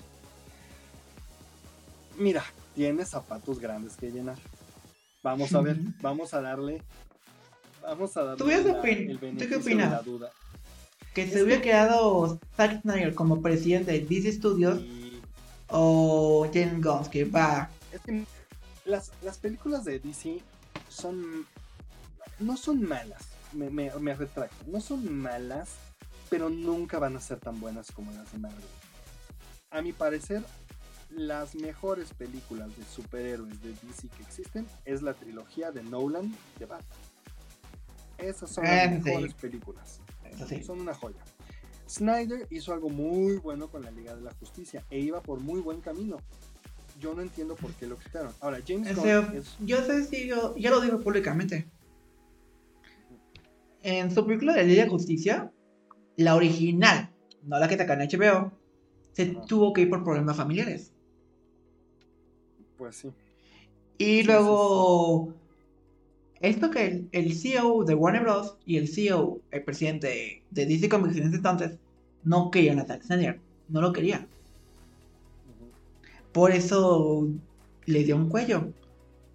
Mira, tiene zapatos grandes que llenar. Vamos a ver, vamos a darle. Vamos a darle ¿Tú qué la- opin- el tú qué opinas? la duda. Que Es se hubiera que- quedado Zack Snyder como presidente de DC Studios Y o James Gunn, que va. es que las, las películas de DC son. No son malas. Me, me, me retracto. No son malas, pero nunca van a ser tan buenas como las de Marvel. A mi parecer, las mejores películas de superhéroes de DC que existen es la trilogía de Nolan de Batman. Esas son las Ah, mejores películas. Sí. Son una joya. Snyder hizo algo muy bueno con la Liga de la Justicia e iba por muy buen camino. Yo no entiendo por qué lo quitaron. Ahora, James Ese- Gunn es yo sé si yo, ya lo digo públicamente. En su película de Liga de Justicia, la original, no la que sacan en HBO, se tuvo que ir por problemas familiares. Pues sí. Y luego, esto que el, el CEO de Warner Bros. y el CEO, el presidente de, DC Comics en ese entonces, no querían a Zack Snyder. No lo querían. Por eso le dio un cuello.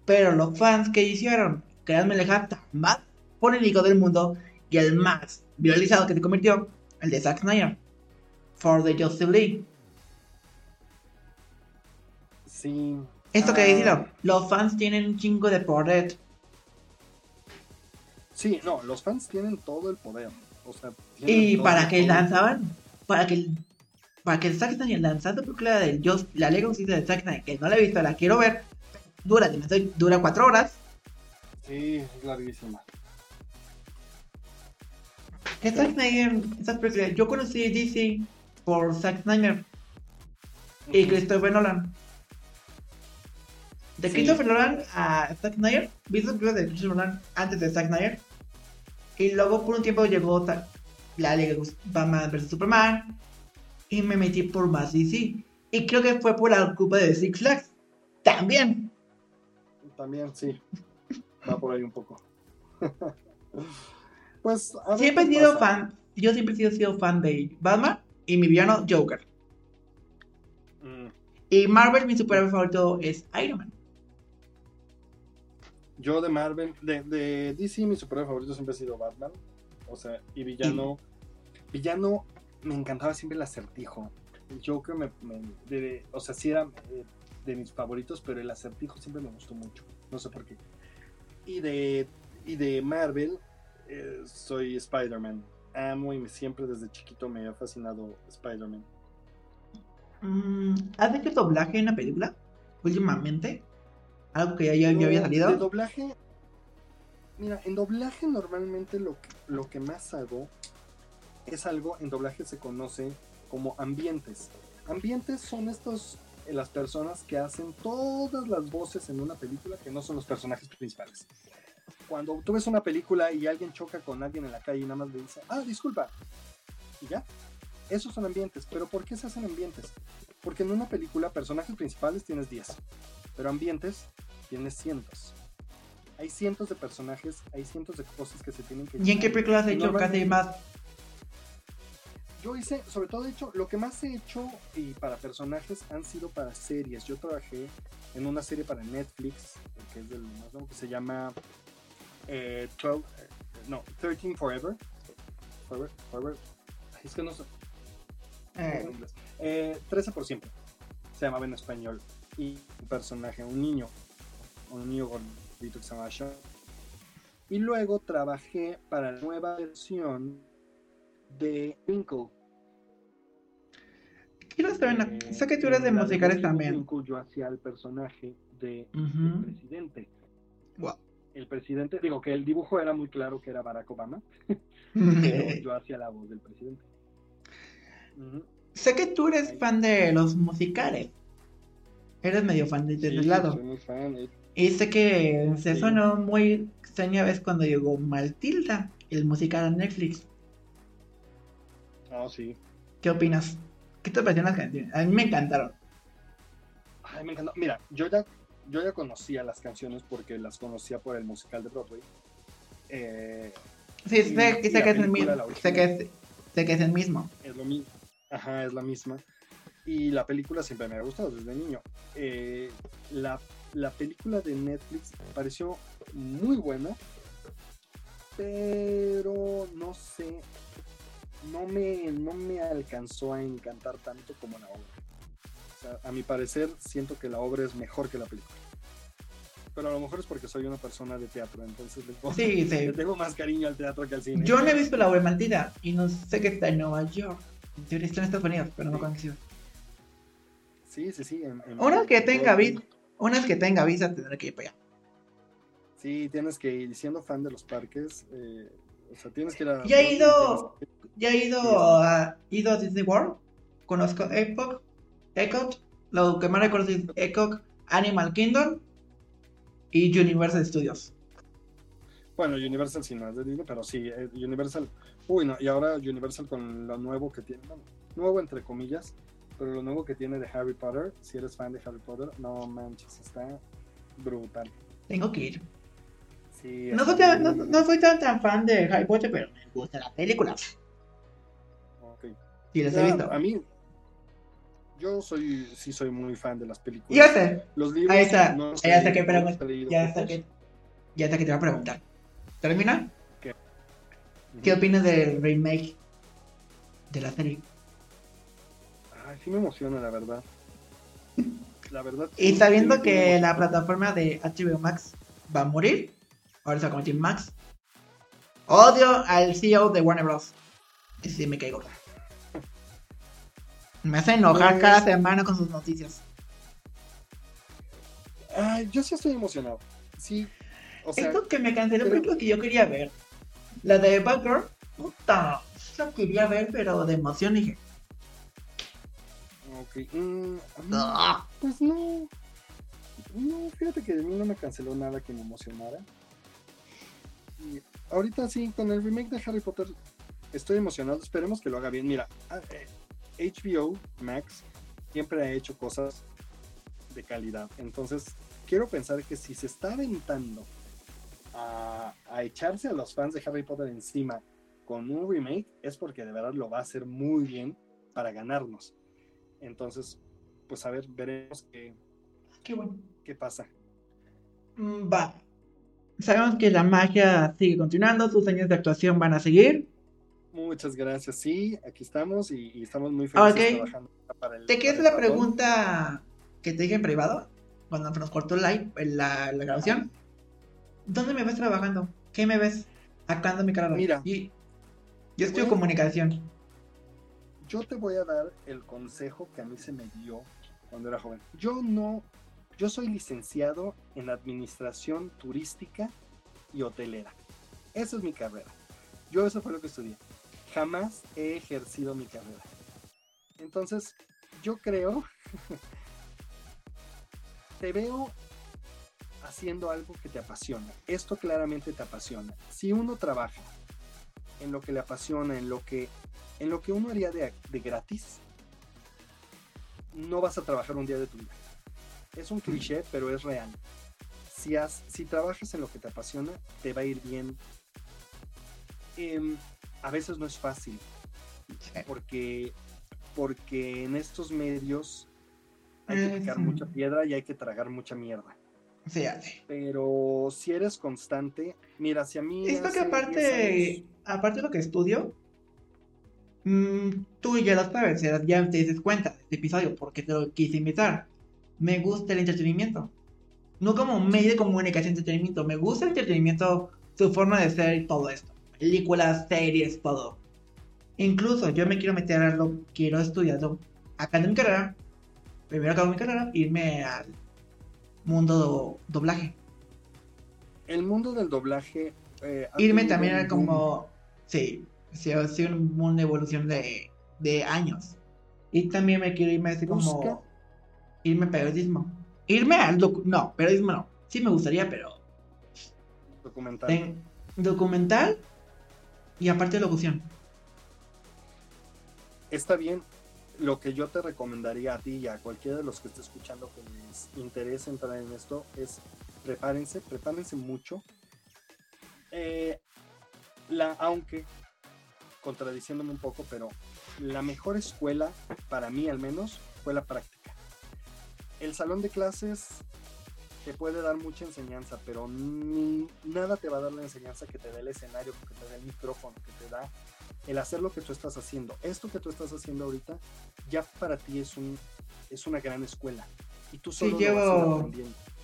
Pero los fans que hicieron, créanme el hashtag más polémico del mundo y el más viralizado que se convirtió, el de Zack Snyder. For the Justice League. Sí. Esto que Ah, decirlo, los fans tienen un chingo de poder. Sí, no, los fans tienen todo el poder. O sea, Y para que lanzaban, para que para que Zack Snyder lanzara la película de Just, la Lego Justicia de Zack Snyder, que no la he visto, la quiero ver, dura, dura cuatro horas. Sí, es larguísima. Que Zack Snyder, esa película, yo conocí DC por Zack Snyder y Christopher Nolan. De Sí. Christopher Nolan a Zack Snyder, vi esa película de Christopher Nolan antes de Zack Snyder. Y luego por un tiempo llegó la Liga de Batman vs Superman. Y me metí por más DC. Y creo que fue por la culpa de Six Flags. También. También, sí. Va por ahí un poco. pues, a ver Siempre he sido pasa. fan. Yo siempre he sido, sido fan de Batman y mi villano Joker. Mm, Y Marvel, mi superhéroe favorito es Iron Man. Yo de Marvel, de, de DC, mi superhéroe favorito siempre ha sido Batman. O sea, y villano. Villano, me encantaba siempre el acertijo. El Joker me. de- o sea, sí era eh, de mis favoritos, pero el acertijo siempre me gustó mucho. No sé por qué. Y de, y de Marvel, eh, soy Spider-Man. Amo y siempre desde chiquito me ha fascinado Spider-Man. Mm, ¿Has hecho doblaje en la película? Últimamente. Algo que ya, ya- había De salido. doblaje. Mira, en doblaje normalmente lo que, lo que más hago es algo, en doblaje se conoce como ambientes. Ambientes son estos, eh, las personas que hacen todas las voces en una película que no son los personajes principales. Cuando tú ves una película y alguien choca con alguien en la calle y nada más le dice, ah, disculpa, y ya. Esos son ambientes. ¿Pero por qué se hacen ambientes? Porque en una película, personajes principales tienes 10, pero ambientes tienes cientos. Hay cientos de personajes, hay cientos de cosas que se tienen que ¿Y en qué película has hecho casi más? Yo hice, sobre todo he hecho, lo que más he hecho y para personajes han sido para series. Yo trabajé en una serie para Netflix, que es del más nuevo, que se llama eh, 12, eh, no, 13 Forever. Forever, Forever. Es que no sé. Eh, en inglés. Eh, 13 por siempre. Se llamaba en español. Y un personaje, un niño. Un niño gordito que se llamaba Sean. Y luego trabajé para la nueva versión de Winkle. quiero saber una- Eh, Sé que tú eres de musicales Winkle, también. Winkle yo hacía el personaje de Ujú. el presidente. Wow. El presidente, digo que el dibujo era muy claro que era Barack Obama, pero yo hacía la voz del presidente. Ujú. sé que tú eres fan de los musicales. Eres medio fan de, de Sí, lado. soy muy fan. eh. Y sé que se Sí. sonó muy extraña vez cuando llegó Maltilda, el musical a Netflix. Ah, sí. ¿Qué opinas? ¿Qué te parecieron las canciones? A mí me encantaron. Ay, me encantó. Mira, yo ya, yo ya conocía las canciones porque las conocía por el musical de Broadway. Eh, Sí, Y- sé, y sé la que es el mismo. Sé que es, sé que es el mismo. es lo mismo. Ajá, es la misma. Y la película siempre me ha gustado desde niño. Eh, la, la película de Netflix pareció muy buena, pero no sé, no me, no me alcanzó a encantar tanto como la obra. O sea, a mi parecer, siento que la obra es mejor que la película. Pero a lo mejor es porque soy una persona de teatro, entonces le, pongo- Sí, le sí. tengo más cariño al teatro que al cine. Yo no he visto la obra maldita y no sé que está en Nueva York. En teoría está en Estados Unidos, pero no qué ciudad. Sí, sí, sí. en- en- Una que en- tenga visa, una vez que tenga visa tendré que ir para allá. Sí, tienes que ir siendo fan de los parques. eh, o sea, tienes que ir a. Ya he ido, ya he ido a, ido a Disney World, conozco Epoch, Epcot, lo que más recuerdo es Epcot, Animal Kingdom y Universal Studios. Bueno, Universal sí no es de Disney, pero sí, eh, Universal. Uy, no, y ahora Universal con lo nuevo que tiene. Bueno, nuevo entre comillas, pero lo nuevo que tiene de Harry Potter. Si eres fan de Harry Potter, no manches, está brutal. Tengo que ir. Sí, No soy, está tan, no, muy no soy tan, tan fan de Harry Potter, pero me gusta la película. Ok. Sí, les he visto. a mí, yo soy, sí soy muy fan de las películas. Ya sé, Los libros. ahí está. no los Ya sé que, pero ya sé todos. que, ya sé que te va a preguntar. ¿Termina? Ujú. ¿Qué opinas del remake de la serie? Sí me emociona, la verdad. La verdad. Y sabiendo sí que la plataforma de HBO Max va a morir, ahora se va a convertir en Max. Odio al CEO de Warner Bros. Y sí me caigo. Me hace enojar Pues- cada semana con sus noticias. Ay, yo sí estoy emocionado. Sí. O sea, Esto que me canceló pero- película que yo quería ver. La de Batgirl, puta, la quería ver, pero de emoción dije. Ok. mm, "Ah". pues no. No, fíjate que de mí no me canceló nada que me emocionara. Y ahorita sí, con el remake de Harry Potter estoy emocionado. Esperemos que lo haga bien. Mira, ah, eh, HBO Max siempre ha hecho cosas de calidad. Entonces, quiero pensar que si se está aventando a, a echarse a los fans de Harry Potter encima con un remake, es porque de verdad lo va a hacer muy bien para ganarnos. Entonces, pues a ver, veremos qué, Qué bueno. qué pasa. Mm, Va. Sabemos que la magia sigue continuando, sus años de actuación van a seguir. Muchas gracias. Sí, aquí estamos y, y estamos muy felices Ok. trabajando para el. ¿Te quieres la ratón. pregunta que te dije en privado? Cuando nos cortó el live, en la, la grabación. ¿Dónde me ves trabajando? ¿Qué me ves? Acando mi carrera. Mira. Y yo estudio Bueno. comunicación. Yo te voy a dar el consejo que a mí se me dio cuando era joven. Yo no, yo soy licenciado en administración turística y hotelera. Esa es mi carrera. Yo eso fue lo que estudié. Jamás he ejercido mi carrera. Entonces, yo creo, te veo haciendo algo que te apasiona. Esto claramente te apasiona. Si uno trabaja en lo que le apasiona, en lo que, en lo que uno haría de, de gratis, no vas a trabajar un día de tu vida. Es un cliché, pero es real. Si, has- si trabajas en lo que te apasiona, te va a ir bien. Em, a veces no es fácil, porque, porque en estos medios hay que picar sí. mucha piedra y hay que tragar mucha mierda. Se hace. Pero si eres constante, mira, si a mí. Es que hace 10 aparte, años- aparte de lo que estudio, mm, tú ya lo sabes, ya ya te dices cuenta de este episodio porque te lo quise invitar. Me gusta el entretenimiento. No como medio de comunicación entretenimiento, me gusta el entretenimiento, su forma de ser y todo esto. Películas, series, todo. Incluso yo me quiero meter a lo, quiero estudiarlo acá en mi carrera. Primero acabo mi carrera, irme al mundo do- doblaje. el mundo del doblaje. eh, irme también un a boom. como sí sí un- una evolución de, de años y también me quiero irme así como Busca. irme a periodismo irme al no periodismo no sí me gustaría pero documental. ten- documental y aparte locución Está bien. Lo que yo te recomendaría a ti y a cualquiera de los que esté escuchando que les interese entrar en esto es prepárense, prepárense mucho. Eh, la, aunque, contradiciéndome un poco, pero la mejor escuela, para mí al menos, escuela práctica. El salón de clases te puede dar mucha enseñanza, pero nada te va a dar la enseñanza que te da el escenario, que te da el micrófono, que te da el hacer lo que tú estás haciendo. Esto que tú estás haciendo ahorita ya para ti es un es una gran escuela y tú solo Sí, llevo-.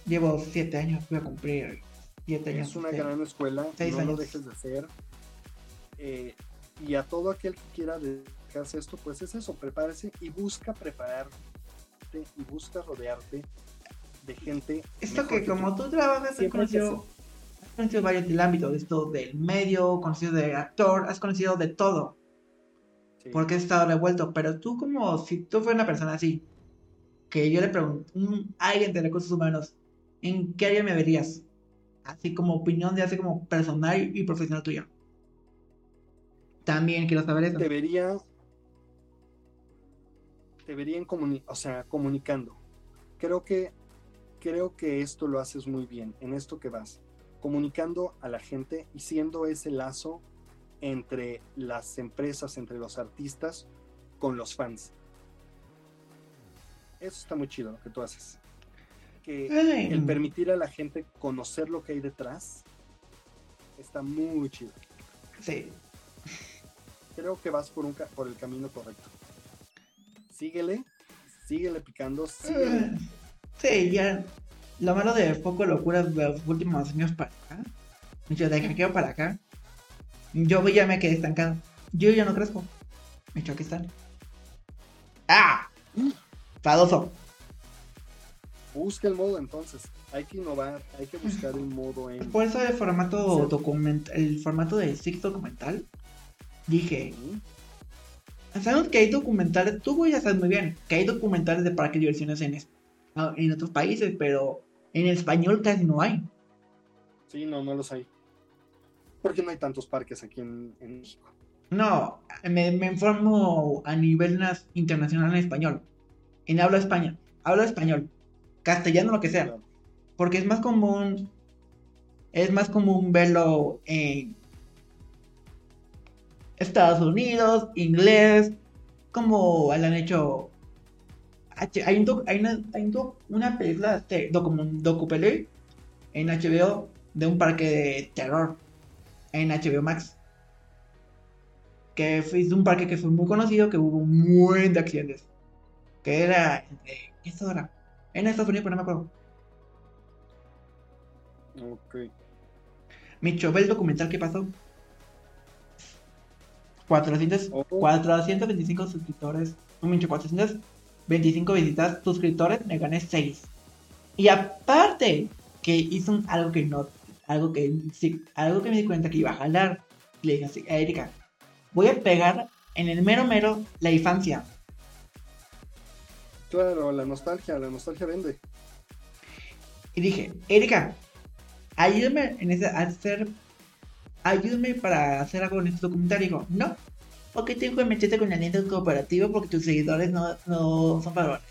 Llevo siete años, voy a cumplir siete años. Es una gran escuela, Seis no lo dejes de hacer. Eh, y a todo aquel que quiera dedicarse esto, pues es eso, prepárese y busca prepararte y busca rodearte de gente. Esto que como tú trabajas, hay que conocido, has conocido varios del ámbito, de esto del medio, conocido de actor, has conocido de todo, Sí. porque has estado revuelto, pero tú como si tú fueras una persona así, que yo le pregunto, un, alguien de recursos humanos, ¿en qué área me verías? Así como opinión de así como personal y profesional tuya. También quiero saber eso. debería deberían comuni o sea, comunicando. Creo que creo que esto lo haces muy bien en esto que vas, comunicando a la gente y siendo ese lazo entre las empresas, entre los artistas con los fans. Eso está muy chido lo que tú haces. Que Ay, el permitir a la gente conocer lo que hay detrás está muy chido. sí. creo que vas por, un por el camino correcto. Síguele, síguele picando, síguele. Sí, ya. Lo malo de Foco Locura de los últimos años para acá. Yo de hackeo para acá. Yo ya me quedé estancado. Yo ya no crezco. Me hecho aquí están. ¡Ah! Fadoso. Busca el modo entonces. Hay que innovar, hay que buscar el modo en. Por eso el formato documental, el formato de Six documental, dije, sabemos que hay documentales, tú ya sabes muy bien, que hay documentales de parques de diversiones en, ah, en otros países, pero en español casi no hay. Sí, no, no los hay. Porque no hay tantos parques aquí en, en México. No, me, me informo a nivel internacional en español. En habla español. Habla español. Castellano, lo que sea. Claro. Porque es más común. Es más común verlo en Estados Unidos, inglés. Como le han hecho hay, un doc, hay, una, un película, de, docu, docupele en HBO de un parque de terror en HBO Max. Que es un parque que fue muy conocido, que hubo un buen de accidentes. Que era. ¿qué ¿Esto era? En Estados Unidos, pero no me acuerdo. Ok. Me chové el documental que pasó. 400, oh. 425 suscriptores. No, me 400 25 visitas, suscriptores, me gané 6. Y aparte, que hizo algo que no, algo que, sí, algo que me di cuenta que iba a jalar. Le dije así, Erika, voy a pegar en el mero mero la infancia. Claro, la nostalgia, la nostalgia vende. Y dije, Erika, ayúdame en ese, hacer, ayúdame para hacer algo en este documentario. Y dijo, no, porque tengo que meterte con la alianza cooperativa porque tus seguidores no, no son valores.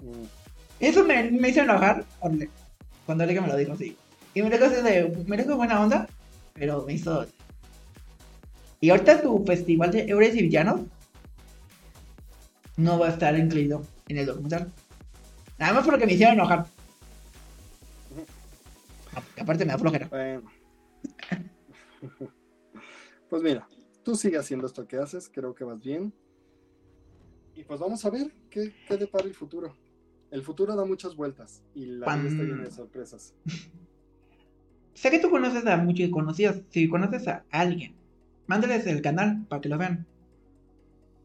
Mm, Eso me, me hizo enojar cuando Erika me lo dijo así. Y me dijo así de, me dijo buena onda, pero me hizo... Y ahorita tu festival de héroes y villanos no va a estar incluido en el documental. Nada más porque me hicieron enojar. Aparte me da flojera. Bueno. pues mira, tú sigue haciendo esto que haces, creo que vas bien. Y pues vamos a ver qué, qué depara el futuro. El futuro da muchas vueltas y la vida está llena de sorpresas. Sé que tú conoces a muchos conocidos. Si conoces a alguien, mándales el canal para que lo vean.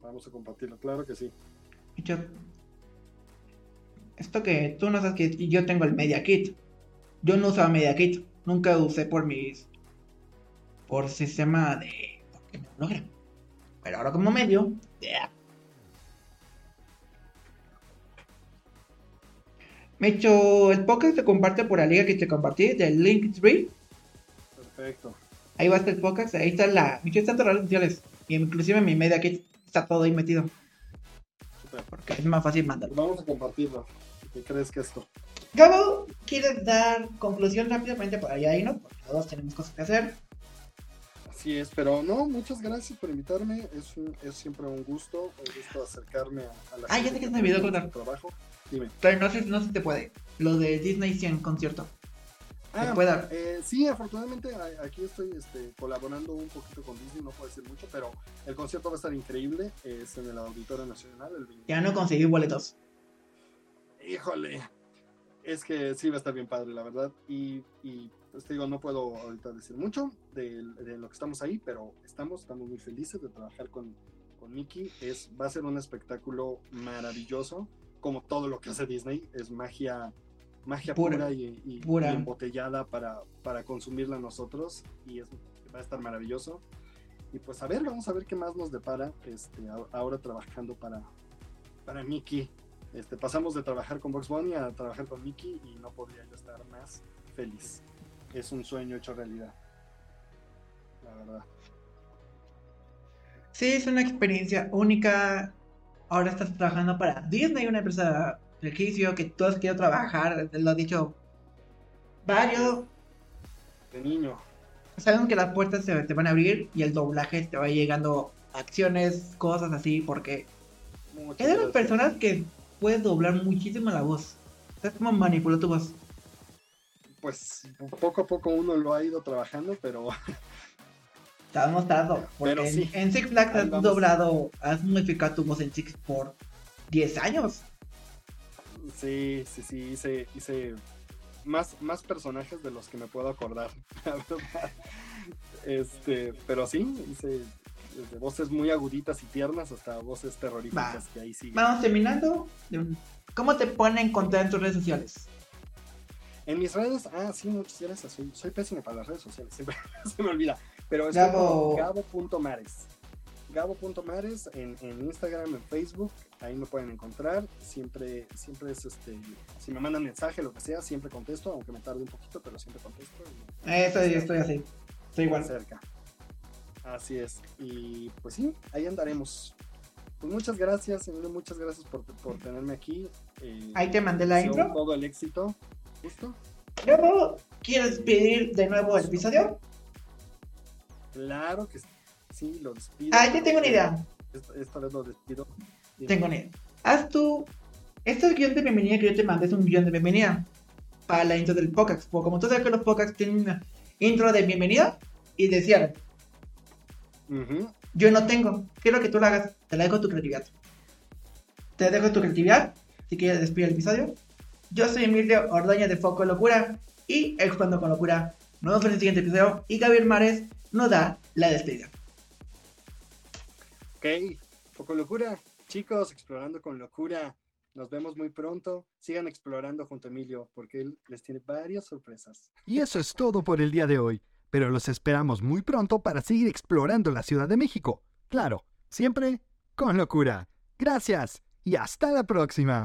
Vamos a compartirlo, claro que sí. Yo- Esto que tú no sabes que yo tengo el Media Kit. Yo no usaba Media Kit. Nunca usé por mis. Por sistema de. Me logra. Pero ahora como medio. yeah. Me he hecho el podcast se comparte por la liga que te compartí del Linktree. Perfecto. Ahí va a estar el podcast, ahí está la. Me están todas las redes sociales. Y inclusive mi media kit está todo ahí metido. Súper. Porque es más fácil mandarlo. Vamos a compartirlo. ¿Qué crees que esto? Gabo, ¿quieres dar conclusión rápidamente para allá no? Porque todos tenemos cosas que hacer. Así es, pero no, muchas gracias por invitarme. Es, un, es siempre un gusto, un gusto acercarme a, a la Ah, ya sé que se me olvidó contar. trabajo. Dime. Pero no sé, no si te puede. Lo de Disney 100 concierto. Ah, puede dar? eh, sí, afortunadamente aquí estoy este, colaborando un poquito con Disney, no puedo decir mucho, pero el concierto va a estar increíble. Es en el Auditorio Nacional. El 20 Ya no conseguí boletos. Híjole, es que sí va a estar bien padre, la verdad. Y, y pues te digo, no puedo ahorita decir mucho de, de lo que estamos ahí, pero estamos, estamos muy felices de trabajar con, con Mickey. Es, va a ser un espectáculo maravilloso, como todo lo que hace Disney. Es magia, magia Pura, pura, y, y- pura. y embotellada para, para consumirla nosotros. Y es, va a estar maravilloso. Y pues a ver, vamos a ver qué más nos depara este, a- ahora trabajando para, para Mickey. Este, pasamos de trabajar con Box Bunny a trabajar con Mickey y no podría yo estar más feliz. Es un sueño hecho realidad. La verdad. Sí, es una experiencia única. Ahora estás trabajando para Disney, una empresa de servicio que todos quieren trabajar. Lo ha dicho varios. De niño. Saben que las puertas se te van a abrir y el doblaje te va llegando acciones, cosas así, porque Muchas es de las personas que puedes doblar muchísimo la voz. ¿Sabes cómo manipuló tu voz? Pues poco a poco uno lo ha ido trabajando, pero Estábamos tardando. Porque Pero en- sí. en, Six Flags has doblado, has modificado tu voz en Six por 10 años. sí, sí, sí, hice, hice más, más personajes de los que me puedo acordar, la verdad. Este, pero sí, hice desde voces muy aguditas y tiernas hasta voces terroríficas Va. que ahí. Vamos terminando. ¿Cómo te pueden encontrar en tus redes sociales? En mis redes, ah, sí, muchas gracias. Soy, soy pésimo para las redes sociales, siempre se me olvida. Pero es Gabo. gabo.mares. Gabo.mares en, en Instagram, en Facebook, ahí me pueden encontrar. Siempre, siempre es este, si me mandan mensaje, lo que sea, siempre contesto, aunque me tarde un poquito, pero siempre contesto. y Eso yo estoy así. Estoy igual. cerca. Así es. Y pues sí, ahí andaremos. Pues muchas gracias, Emilio, muchas gracias por, por tenerme aquí. Eh, Ahí te mandé la intro. Todo el éxito. ¿Listo? Luego, ¿quieres pedir de nuevo el episodio? Claro que sí, lo despido. Ah, ya tengo una idea. Esta, esta vez lo despido. Dime. Tengo una idea. Haz tú. Este guion de bienvenida que yo te mandé es un guion de bienvenida para la intro del podcast. Porque como tú sabes que los podcasts tienen una intro de bienvenida y de cierre. Ujú. Yo no tengo. Quiero que tú lo hagas. Te la dejo tu creatividad. Te dejo tu creatividad. Si quieres despedir el episodio. Yo soy Emilio Ordoña de Foco Locura. Y Explorando con Locura. Nos vemos en el siguiente episodio. Y Gabriel Mares nos da la despedida. Ok, poco locura. Chicos, explorando con locura. Nos vemos muy pronto. Sigan explorando junto a Emilio porque él les tiene varias sorpresas. Y eso es todo por el día de hoy, pero los esperamos muy pronto para seguir explorando la Ciudad de México. Claro, siempre con locura. Gracias y hasta la próxima.